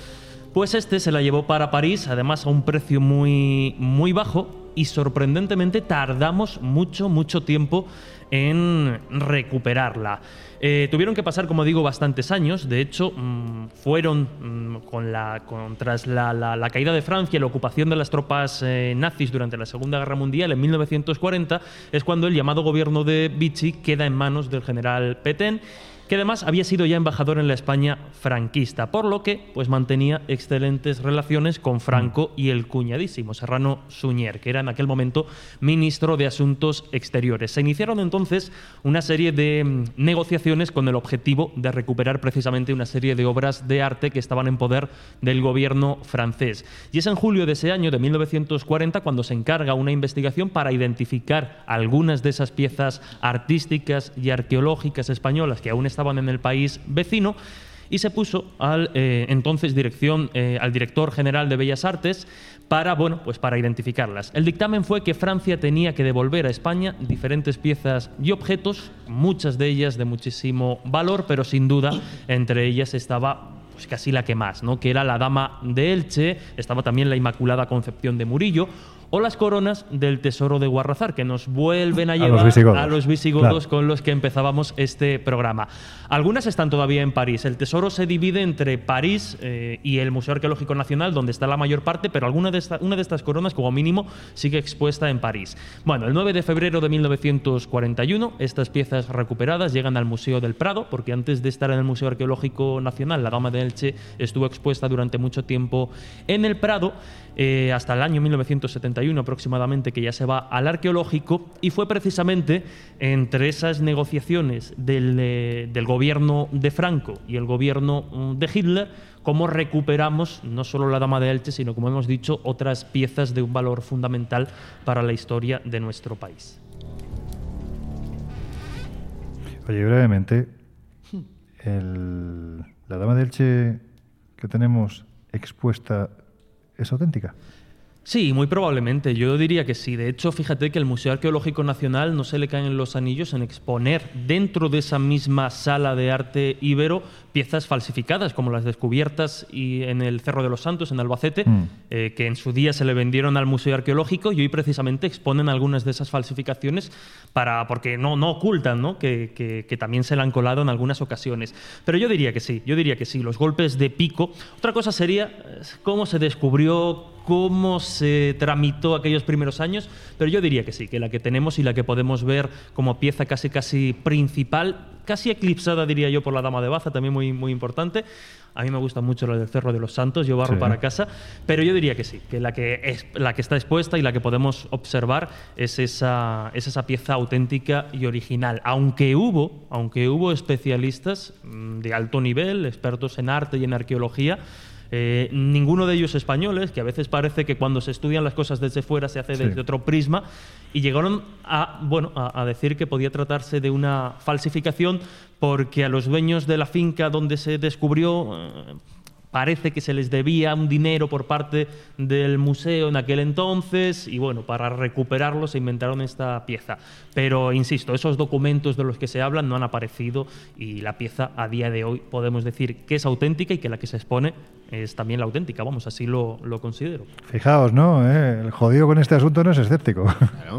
pues este se la llevó para París, además a un precio muy, muy bajo, y sorprendentemente tardamos mucho, mucho tiempo en recuperarla. Eh, tuvieron que pasar, como digo, bastantes años. De hecho, mm, fueron mm, con la, con- tras la, la- caída de Francia y la ocupación de las tropas eh, nazis durante la Segunda Guerra Mundial en 1940, es cuando el llamado gobierno de Vichy queda en manos del general Petén que además había sido ya embajador en la España franquista, por lo que pues mantenía excelentes relaciones con Franco y el cuñadísimo Serrano Suñer, que era en aquel momento ministro de Asuntos Exteriores. Se iniciaron entonces una serie de mm, negociaciones con el objetivo de recuperar precisamente una serie de obras de arte que estaban en poder del gobierno francés. Y es en julio de ese año, de 1940, cuando se encarga una investigación para identificar algunas de esas piezas artísticas y arqueológicas españolas que aún estaban en el país vecino y se puso al eh, entonces dirección, eh, al director general de Bellas Artes para, bueno, pues para identificarlas. El dictamen fue que Francia tenía que devolver a España diferentes piezas y objetos, muchas de ellas de muchísimo valor, pero sin duda entre ellas estaba pues casi la que más, ¿no? que era la Dama de Elche, estaba también la Inmaculada Concepción de Murillo, o las coronas del Tesoro de Guarrazar, que nos vuelven a
A los
llevar
visigodos.
a los visigodos
Claro.
con los que empezábamos este programa. Algunas están todavía en París. El tesoro se divide entre París eh, y el Museo Arqueológico Nacional, donde está la mayor parte, pero alguna de esta- una de estas coronas, como mínimo, sigue expuesta en París. Bueno, el 9 de febrero de 1941, estas piezas recuperadas llegan al Museo del Prado, porque antes de estar en el Museo Arqueológico Nacional, la Dama de Elche estuvo expuesta durante mucho tiempo en el Prado, eh, hasta el año 1971 aproximadamente, que ya se va al arqueológico, y fue precisamente entre esas negociaciones del, eh, del gobierno de Franco y el gobierno mm, de Hitler cómo recuperamos no solo la Dama de Elche, sino, como hemos dicho, otras piezas de un valor fundamental para la historia de nuestro país.
Oye, brevemente, la dama de Elche que tenemos expuesta es auténtica.
Sí, muy probablemente. Yo diría que sí. De hecho, fíjate que el Museo Arqueológico Nacional no se le caen los anillos en exponer dentro de esa misma sala de arte ibero piezas falsificadas, como las descubiertas y en el Cerro de los Santos, en Albacete,
Mm.
eh, que en su día se le vendieron al Museo Arqueológico y hoy precisamente exponen algunas de esas falsificaciones para, porque no, no ocultan ¿no? Que, que- que también se le han colado en algunas ocasiones. Pero yo diría que sí, yo diría que sí. Los golpes de pico. Otra cosa sería eh, cómo se descubrió, cómo se tramitó aquellos primeros años, pero yo diría que sí, que la que tenemos y la que podemos ver como pieza casi casi principal, casi eclipsada diría yo por la Dama de Baza, también muy, muy importante. A mí me gusta mucho la del Cerro de los Santos, yo barro
Sí.
para casa, pero yo diría que sí, que la que, es, la que está expuesta y la que podemos observar es esa, es esa pieza auténtica y original. Aunque hubo, aunque hubo especialistas mm, de alto nivel, expertos en arte y en arqueología, eh, ninguno de ellos españoles, que a veces parece que cuando se estudian las cosas desde fuera se hace
Sí.
desde otro prisma, y llegaron a, bueno, a, a decir que podía tratarse de una falsificación porque a los dueños de la finca donde se descubrió eh, parece que se les debía un dinero por parte del museo en aquel entonces y bueno, para recuperarlo se inventaron esta pieza. Pero insisto, esos documentos de los que se hablan no han aparecido y la pieza a día de hoy podemos decir que es auténtica y que la que se expone es también la auténtica, vamos, así lo, lo considero.
Fijaos, ¿no? ¿Eh? El jodido con este asunto no es escéptico.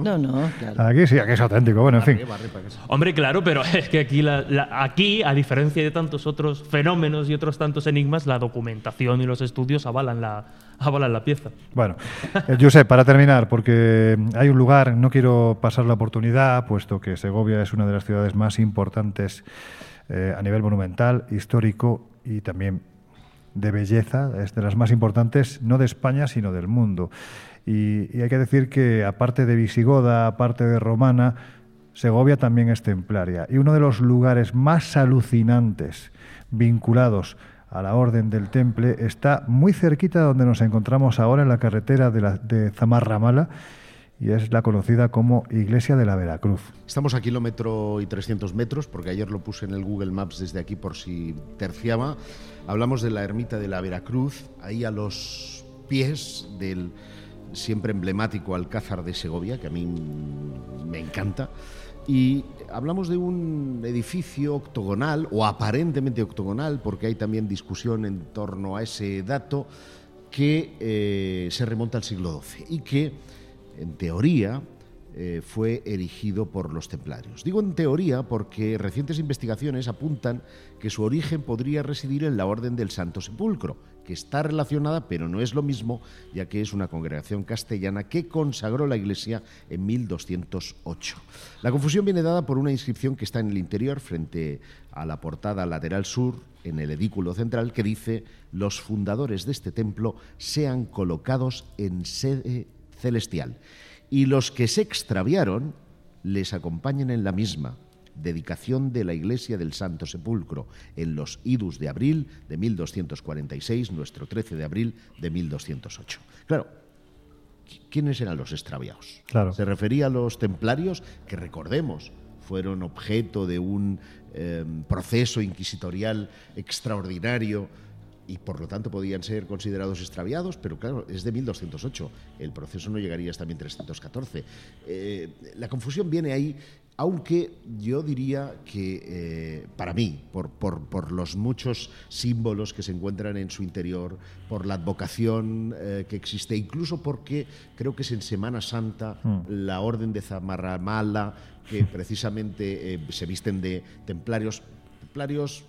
No, no, claro.
Aquí sí, aquí es auténtico. Bueno, en fin.
Hombre, claro, pero [laughs] es que aquí, la- la- aquí, a diferencia de tantos otros fenómenos y otros tantos enigmas, la documentación y los estudios avalan la, avalan la pieza.
Bueno, eh, Josep, para terminar, porque hay un lugar, no quiero pasar la oportunidad, puesto que Segovia es una de las ciudades más importantes eh, a nivel monumental, histórico y también de belleza, es de las más importantes, no de España, sino del mundo. Y hay que decir que, aparte de visigoda, aparte de romana, Segovia también es templaria. Y uno de los lugares más alucinantes vinculados a la Orden del Temple está muy cerquita de donde nos encontramos ahora en la carretera de, la, de Zamarramala y es la conocida como Iglesia de la Veracruz.
Estamos a kilómetro y 300 metros, porque ayer lo puse en el Google Maps desde aquí por si terciaba. Hablamos de la ermita de la Veracruz, ahí a los pies del siempre emblemático Alcázar de Segovia, que a mí me encanta. Y hablamos de un edificio octogonal, o aparentemente octogonal, porque hay también discusión en torno a ese dato, que eh, se remonta al siglo XII y que en teoría, eh, fue erigido por los templarios. Digo en teoría porque recientes investigaciones apuntan que su origen podría residir en la Orden del Santo Sepulcro, que está relacionada, pero no es lo mismo, ya que es una congregación castellana que consagró la iglesia en 1208. La confusión viene dada por una inscripción que está en el interior, frente a la portada lateral sur, en el edículo central, que dice: Los fundadores de este templo sean colocados en sede celestial y los que se extraviaron les acompañen en la misma. Dedicación de la Iglesia del Santo Sepulcro en los idus de abril de 1246, nuestro 13 de abril de 1208. Claro, ¿qui- ¿quiénes eran los extraviados?
Claro.
Se refería a los templarios, que recordemos, fueron objeto de un eh, proceso inquisitorial extraordinario y por lo tanto podían ser considerados extraviados, pero claro, es de 1208. El proceso no llegaría hasta 1314. Eh, la confusión viene ahí, aunque yo diría que eh, para mí, por, por- por los muchos símbolos que se encuentran en su interior, por la advocación eh, que existe, incluso porque creo que es en Semana Santa la Orden de Zamarramala, que [laughs] precisamente eh, se visten de templarios, templarios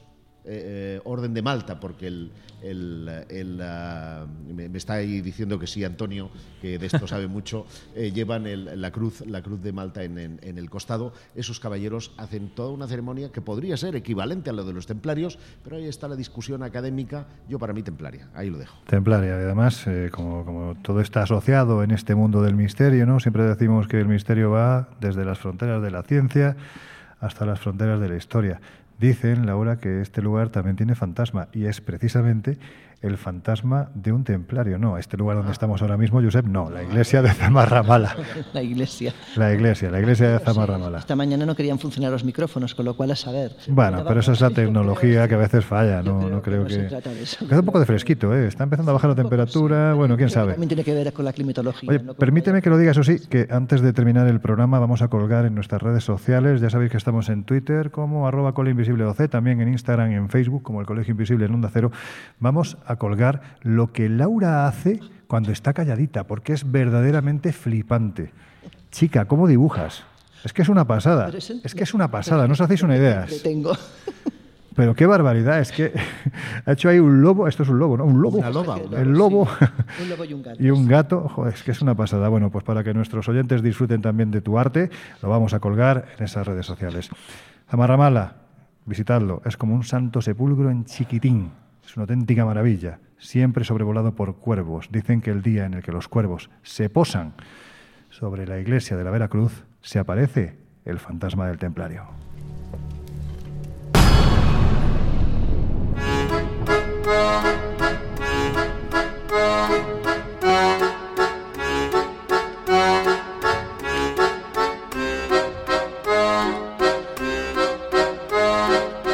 eh, eh, Orden de Malta, porque el, el, el, ah, me, me está ahí diciendo que sí, Antonio, que de esto sabe [laughs] mucho, eh, llevan el- la, cruz, la cruz de Malta en, en- en el costado. Esos caballeros hacen toda una ceremonia que podría ser equivalente a lo de los templarios, pero ahí está la discusión académica, yo para mí templaria, ahí lo dejo.
Templaria, y además, eh, como, como todo está asociado en este mundo del misterio, ¿no? Siempre decimos que el misterio va desde las fronteras de la ciencia hasta las fronteras de la historia. Dicen, Laura, que este lugar también tiene fantasma, y es precisamente el fantasma de un templario. No, este lugar donde estamos ahora mismo, Josep, no, la iglesia de Zamarramala. [laughs]
La iglesia.
La iglesia, la iglesia de Zamarramala.
Esta mañana no querían funcionar los micrófonos, con lo cual a saber.
Bueno, pero esa es la tecnología que a veces falla, no,
creo
no
que
creo que...
eso.
Hace un poco de fresquito, ¿eh? Está empezando a bajar la temperatura, bueno, quién
que
sabe.
También tiene que ver con la climatología.
Oye, permíteme que lo diga, eso sí, que antes de terminar el programa vamos a colgar en nuestras redes sociales, ya sabéis que estamos en Twitter como arroba colinvisibleoc, también en Instagram y en Facebook como el Colegio Invisible en Onda Cero, vamos a colgar lo que Laura hace cuando está calladita, porque es verdaderamente flipante. Chica, ¿cómo dibujas? Es que es una pasada, es que es una pasada, no os hacéis una idea. [laughs] Pero qué barbaridad, es que [laughs] ha hecho ahí un lobo, esto es un lobo, ¿no? Un lobo.
Una loba,
El lobo.
Un [laughs] lobo y un gato.
Y un gato, joder, es que es una pasada. Bueno, pues para que nuestros oyentes disfruten también de tu arte, lo vamos a colgar en esas redes sociales. Zamarramala, visitadlo, es como un santo sepulcro en chiquitín. Es una auténtica maravilla, siempre sobrevolado por cuervos. Dicen que el día en el que los cuervos se posan sobre la iglesia de la Veracruz, se aparece el fantasma del templario.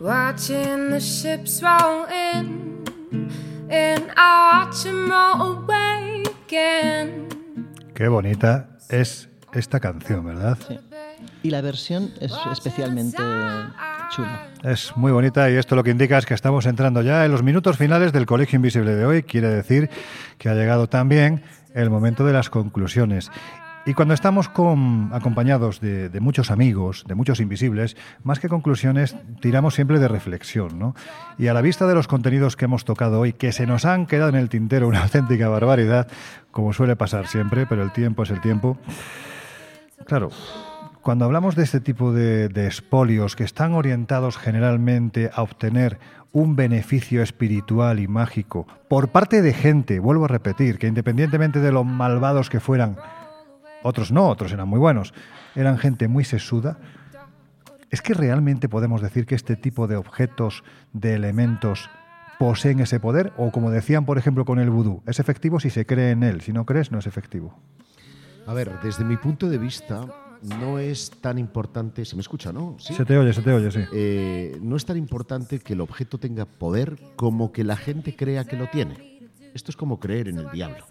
watching the ships roll in, and I watch 'em roll away again.
Qué bonita es esta canción, ¿verdad?
Y la versión es especialmente chula.
Es muy bonita y esto lo que indica es que estamos entrando ya en los minutos finales del Colegio Invisible de hoy. Quiere decir que ha llegado también el momento de las conclusiones. Y cuando estamos acompañados de, muchos amigos, de muchos invisibles, más que conclusiones, tiramos siempre de reflexión. ¿no? Y a la vista de los contenidos que hemos tocado hoy, que se nos han quedado en el tintero una [laughs] auténtica barbaridad, como suele pasar siempre, pero el tiempo es el tiempo, Claro, cuando hablamos de este tipo de, de espolios que están orientados generalmente a obtener un beneficio espiritual y mágico por parte de gente, vuelvo a repetir, que independientemente de lo malvados que fueran, otros no, otros eran muy buenos, eran gente muy sesuda, ¿es que realmente podemos decir que este tipo de objetos, de elementos, poseen ese poder? O como decían, por ejemplo, con el vudú, es efectivo si se cree en él, si no crees, no es efectivo.
A ver, desde mi punto de vista, no es tan importante. ¿Se me escucha, no? Sí.
Se te oye, se te oye, sí.
Eh, no es tan importante que el objeto tenga poder como que la gente crea que lo tiene. Esto es como creer en el diablo.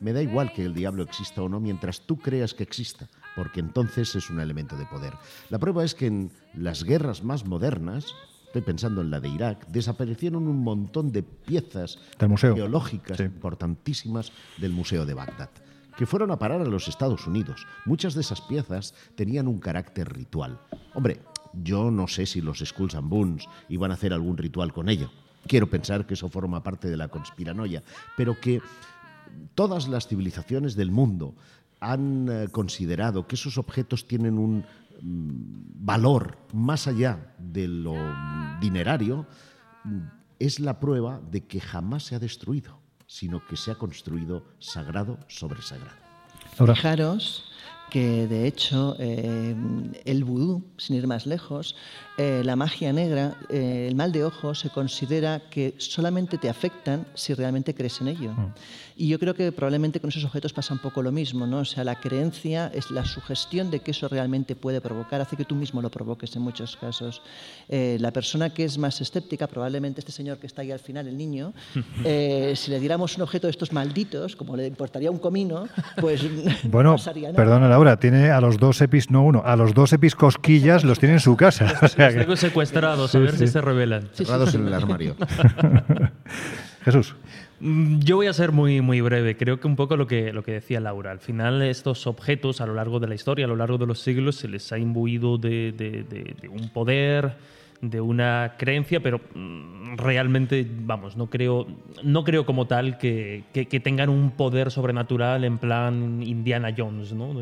Me da igual que el diablo exista o no mientras tú creas que exista, porque entonces es un elemento de poder. La prueba es que en las guerras más modernas, estoy pensando en la de Irak, desaparecieron un montón de piezas
Del museo.
geológicas
Sí.
importantísimas del Museo de Bagdad, que fueron a parar a los Estados Unidos. Muchas de esas piezas tenían un carácter ritual. Hombre, yo no sé si los Skulls and Bones iban a hacer algún ritual con ello. Quiero pensar que eso forma parte de la conspiranoia, pero que todas las civilizaciones del mundo han eh, considerado que esos objetos tienen un mm, valor más allá de lo dinerario, es la prueba de que jamás se ha destruido, sino que se ha construido sagrado sobre sagrado.
Fijaros que de hecho eh, el vudú, sin ir más lejos, eh, la magia negra, eh, el mal de ojo se considera que solamente te afectan si realmente crees en ello. Y yo creo que probablemente con esos objetos pasa un poco lo mismo, ¿no? O sea, la creencia es la sugestión de que eso realmente puede provocar, hace que tú mismo lo provoques en muchos casos. Eh, la persona que es más escéptica, probablemente este señor que está ahí al final, el niño, [laughs] si le diéramos un objeto de estos malditos, como le importaría un comino, pues [laughs] no
Bueno,
pasaría nada.
perdona Laura, tiene a los dos epis, no uno, a los dos epis cosquillas los tiene en su casa. [laughs]
Los secuestrados, a ver
sí.
si se revelan.
Cerrados en el armario. [laughs]
Jesús.
Mm, Yo voy a ser muy, muy breve. Creo que un poco lo que, lo que decía Laura. Al final, estos objetos a lo largo de la historia, a lo largo de los siglos, se les ha imbuido de, de- de- de un poder, de una creencia, pero mm, realmente, vamos, no creo, no creo como tal que, que- que tengan un poder sobrenatural en plan Indiana Jones, ¿no?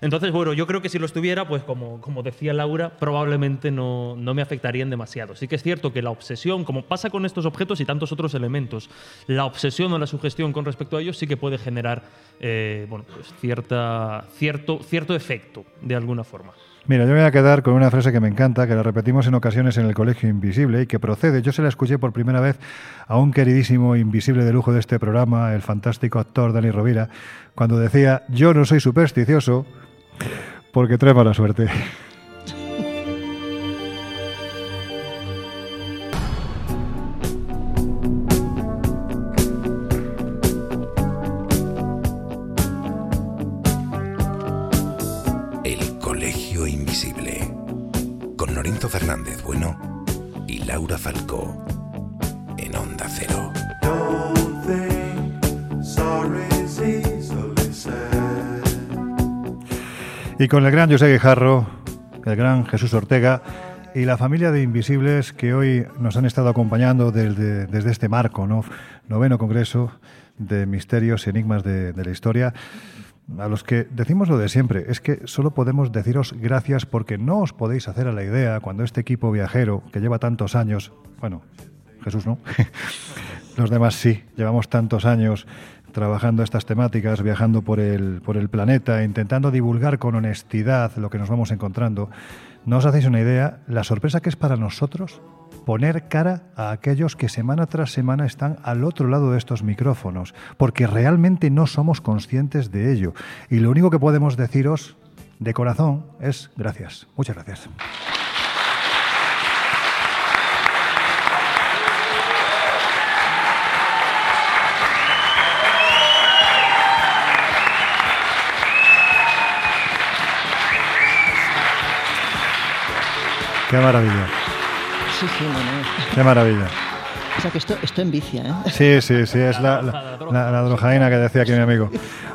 Entonces, bueno, yo creo que si los tuviera, pues como, como decía Laura, probablemente no, no me afectarían demasiado. Sí que es cierto que la obsesión, como pasa con estos objetos y tantos otros elementos, la obsesión o la sugestión con respecto a ellos sí que puede generar eh, bueno, pues cierta, cierto, cierto efecto, de alguna forma.
Mira, yo me voy a quedar con una frase que me encanta, que la repetimos en ocasiones en el Colegio Invisible y que procede. Yo se la escuché por primera vez a un queridísimo invisible de lujo de este programa, el fantástico actor Dani Rovira, cuando decía: Yo no soy supersticioso porque trae mala suerte.
El Colegio Invisible. Con Lorenzo Fernández Bueno y Laura Falcó. En Onda Cero.
Y con el gran José Guijarro, el gran Jesús Ortega y la familia de Invisibles que hoy nos han estado acompañando desde, desde este marco, ¿no? noveno Congreso de Misterios y Enigmas de, de la Historia, a los que decimos lo de siempre, es que solo podemos deciros gracias porque no os podéis hacer a la idea cuando este equipo viajero que lleva tantos años, bueno, Jesús no, [laughs] los demás sí, llevamos tantos años trabajando estas temáticas, viajando por el, por el planeta, intentando divulgar con honestidad lo que nos vamos encontrando. ¿No os hacéis una idea la sorpresa que es para nosotros poner cara a aquellos que semana tras semana están al otro lado de estos micrófonos? Porque realmente no somos conscientes de ello. Y lo único que podemos deciros de corazón es gracias. Muchas gracias. Qué maravilla,
Sí, sí, no, no.
qué maravilla.
O sea que esto, esto envicia, ¿eh?
Sí, sí, sí, es la, la, la- la drogaína que decía aquí mi amigo.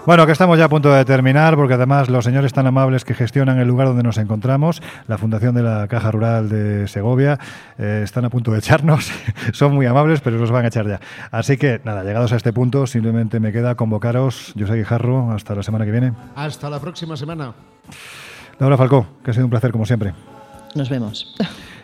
Bueno, que estamos ya a punto de terminar, porque además los señores tan amables que gestionan el lugar donde nos encontramos, la Fundación de la Caja Rural de Segovia, eh, están a punto de echarnos. [laughs] Son muy amables, pero nos van a echar ya. Así que, nada, llegados a este punto, simplemente me queda convocaros, José Guijarro, hasta la semana que viene.
Hasta la próxima semana.
Laura Falcó, que ha sido un placer como siempre.
Nos vemos.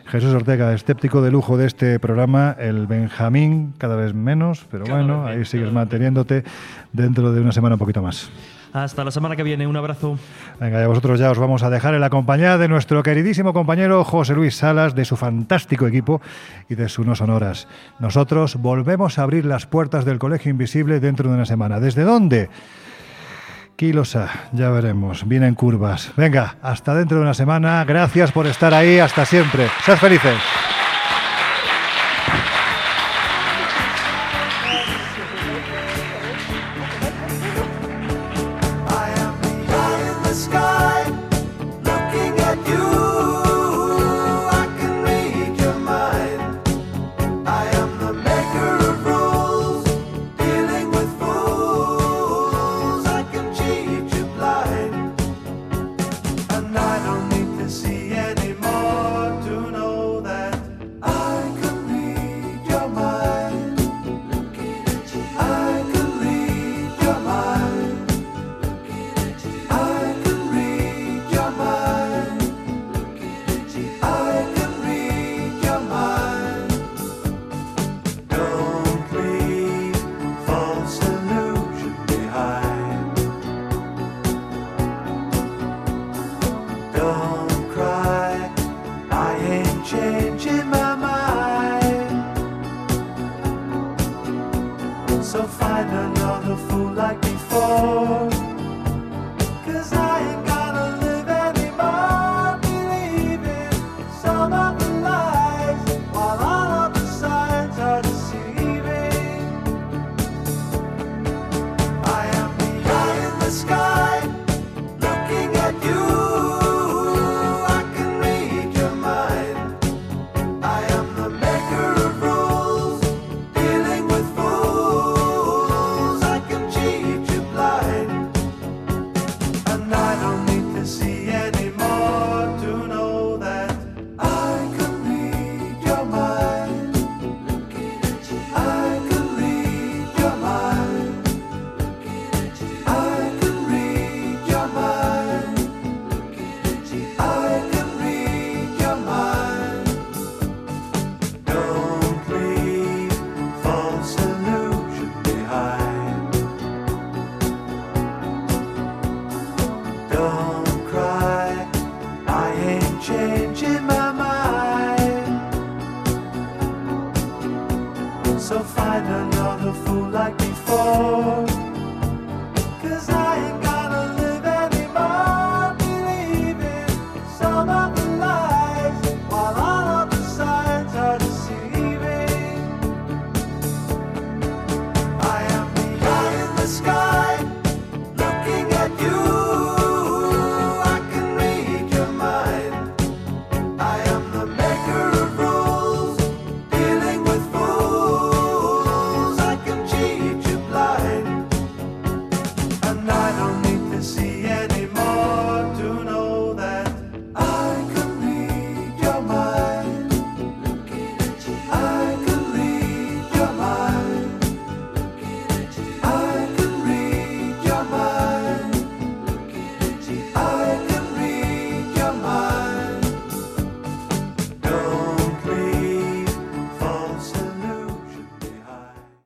Jesús Ortega, escéptico de lujo de este programa, el Benjamín, cada vez menos, pero
Cada
bueno, ahí sigues manteniéndote dentro de una semana un poquito más.
Hasta la semana que viene, un abrazo.
Venga, y a vosotros ya os vamos a dejar en la compañía de nuestro queridísimo compañero José Luis Salas, de su fantástico equipo y de sus no sonoras. Nosotros volvemos a abrir las puertas del Colegio Invisible dentro de una semana. ¿Desde dónde?
kilos a, ah, ya veremos, vienen curvas. Venga, hasta dentro de una semana, gracias por estar ahí, hasta siempre, sed felices.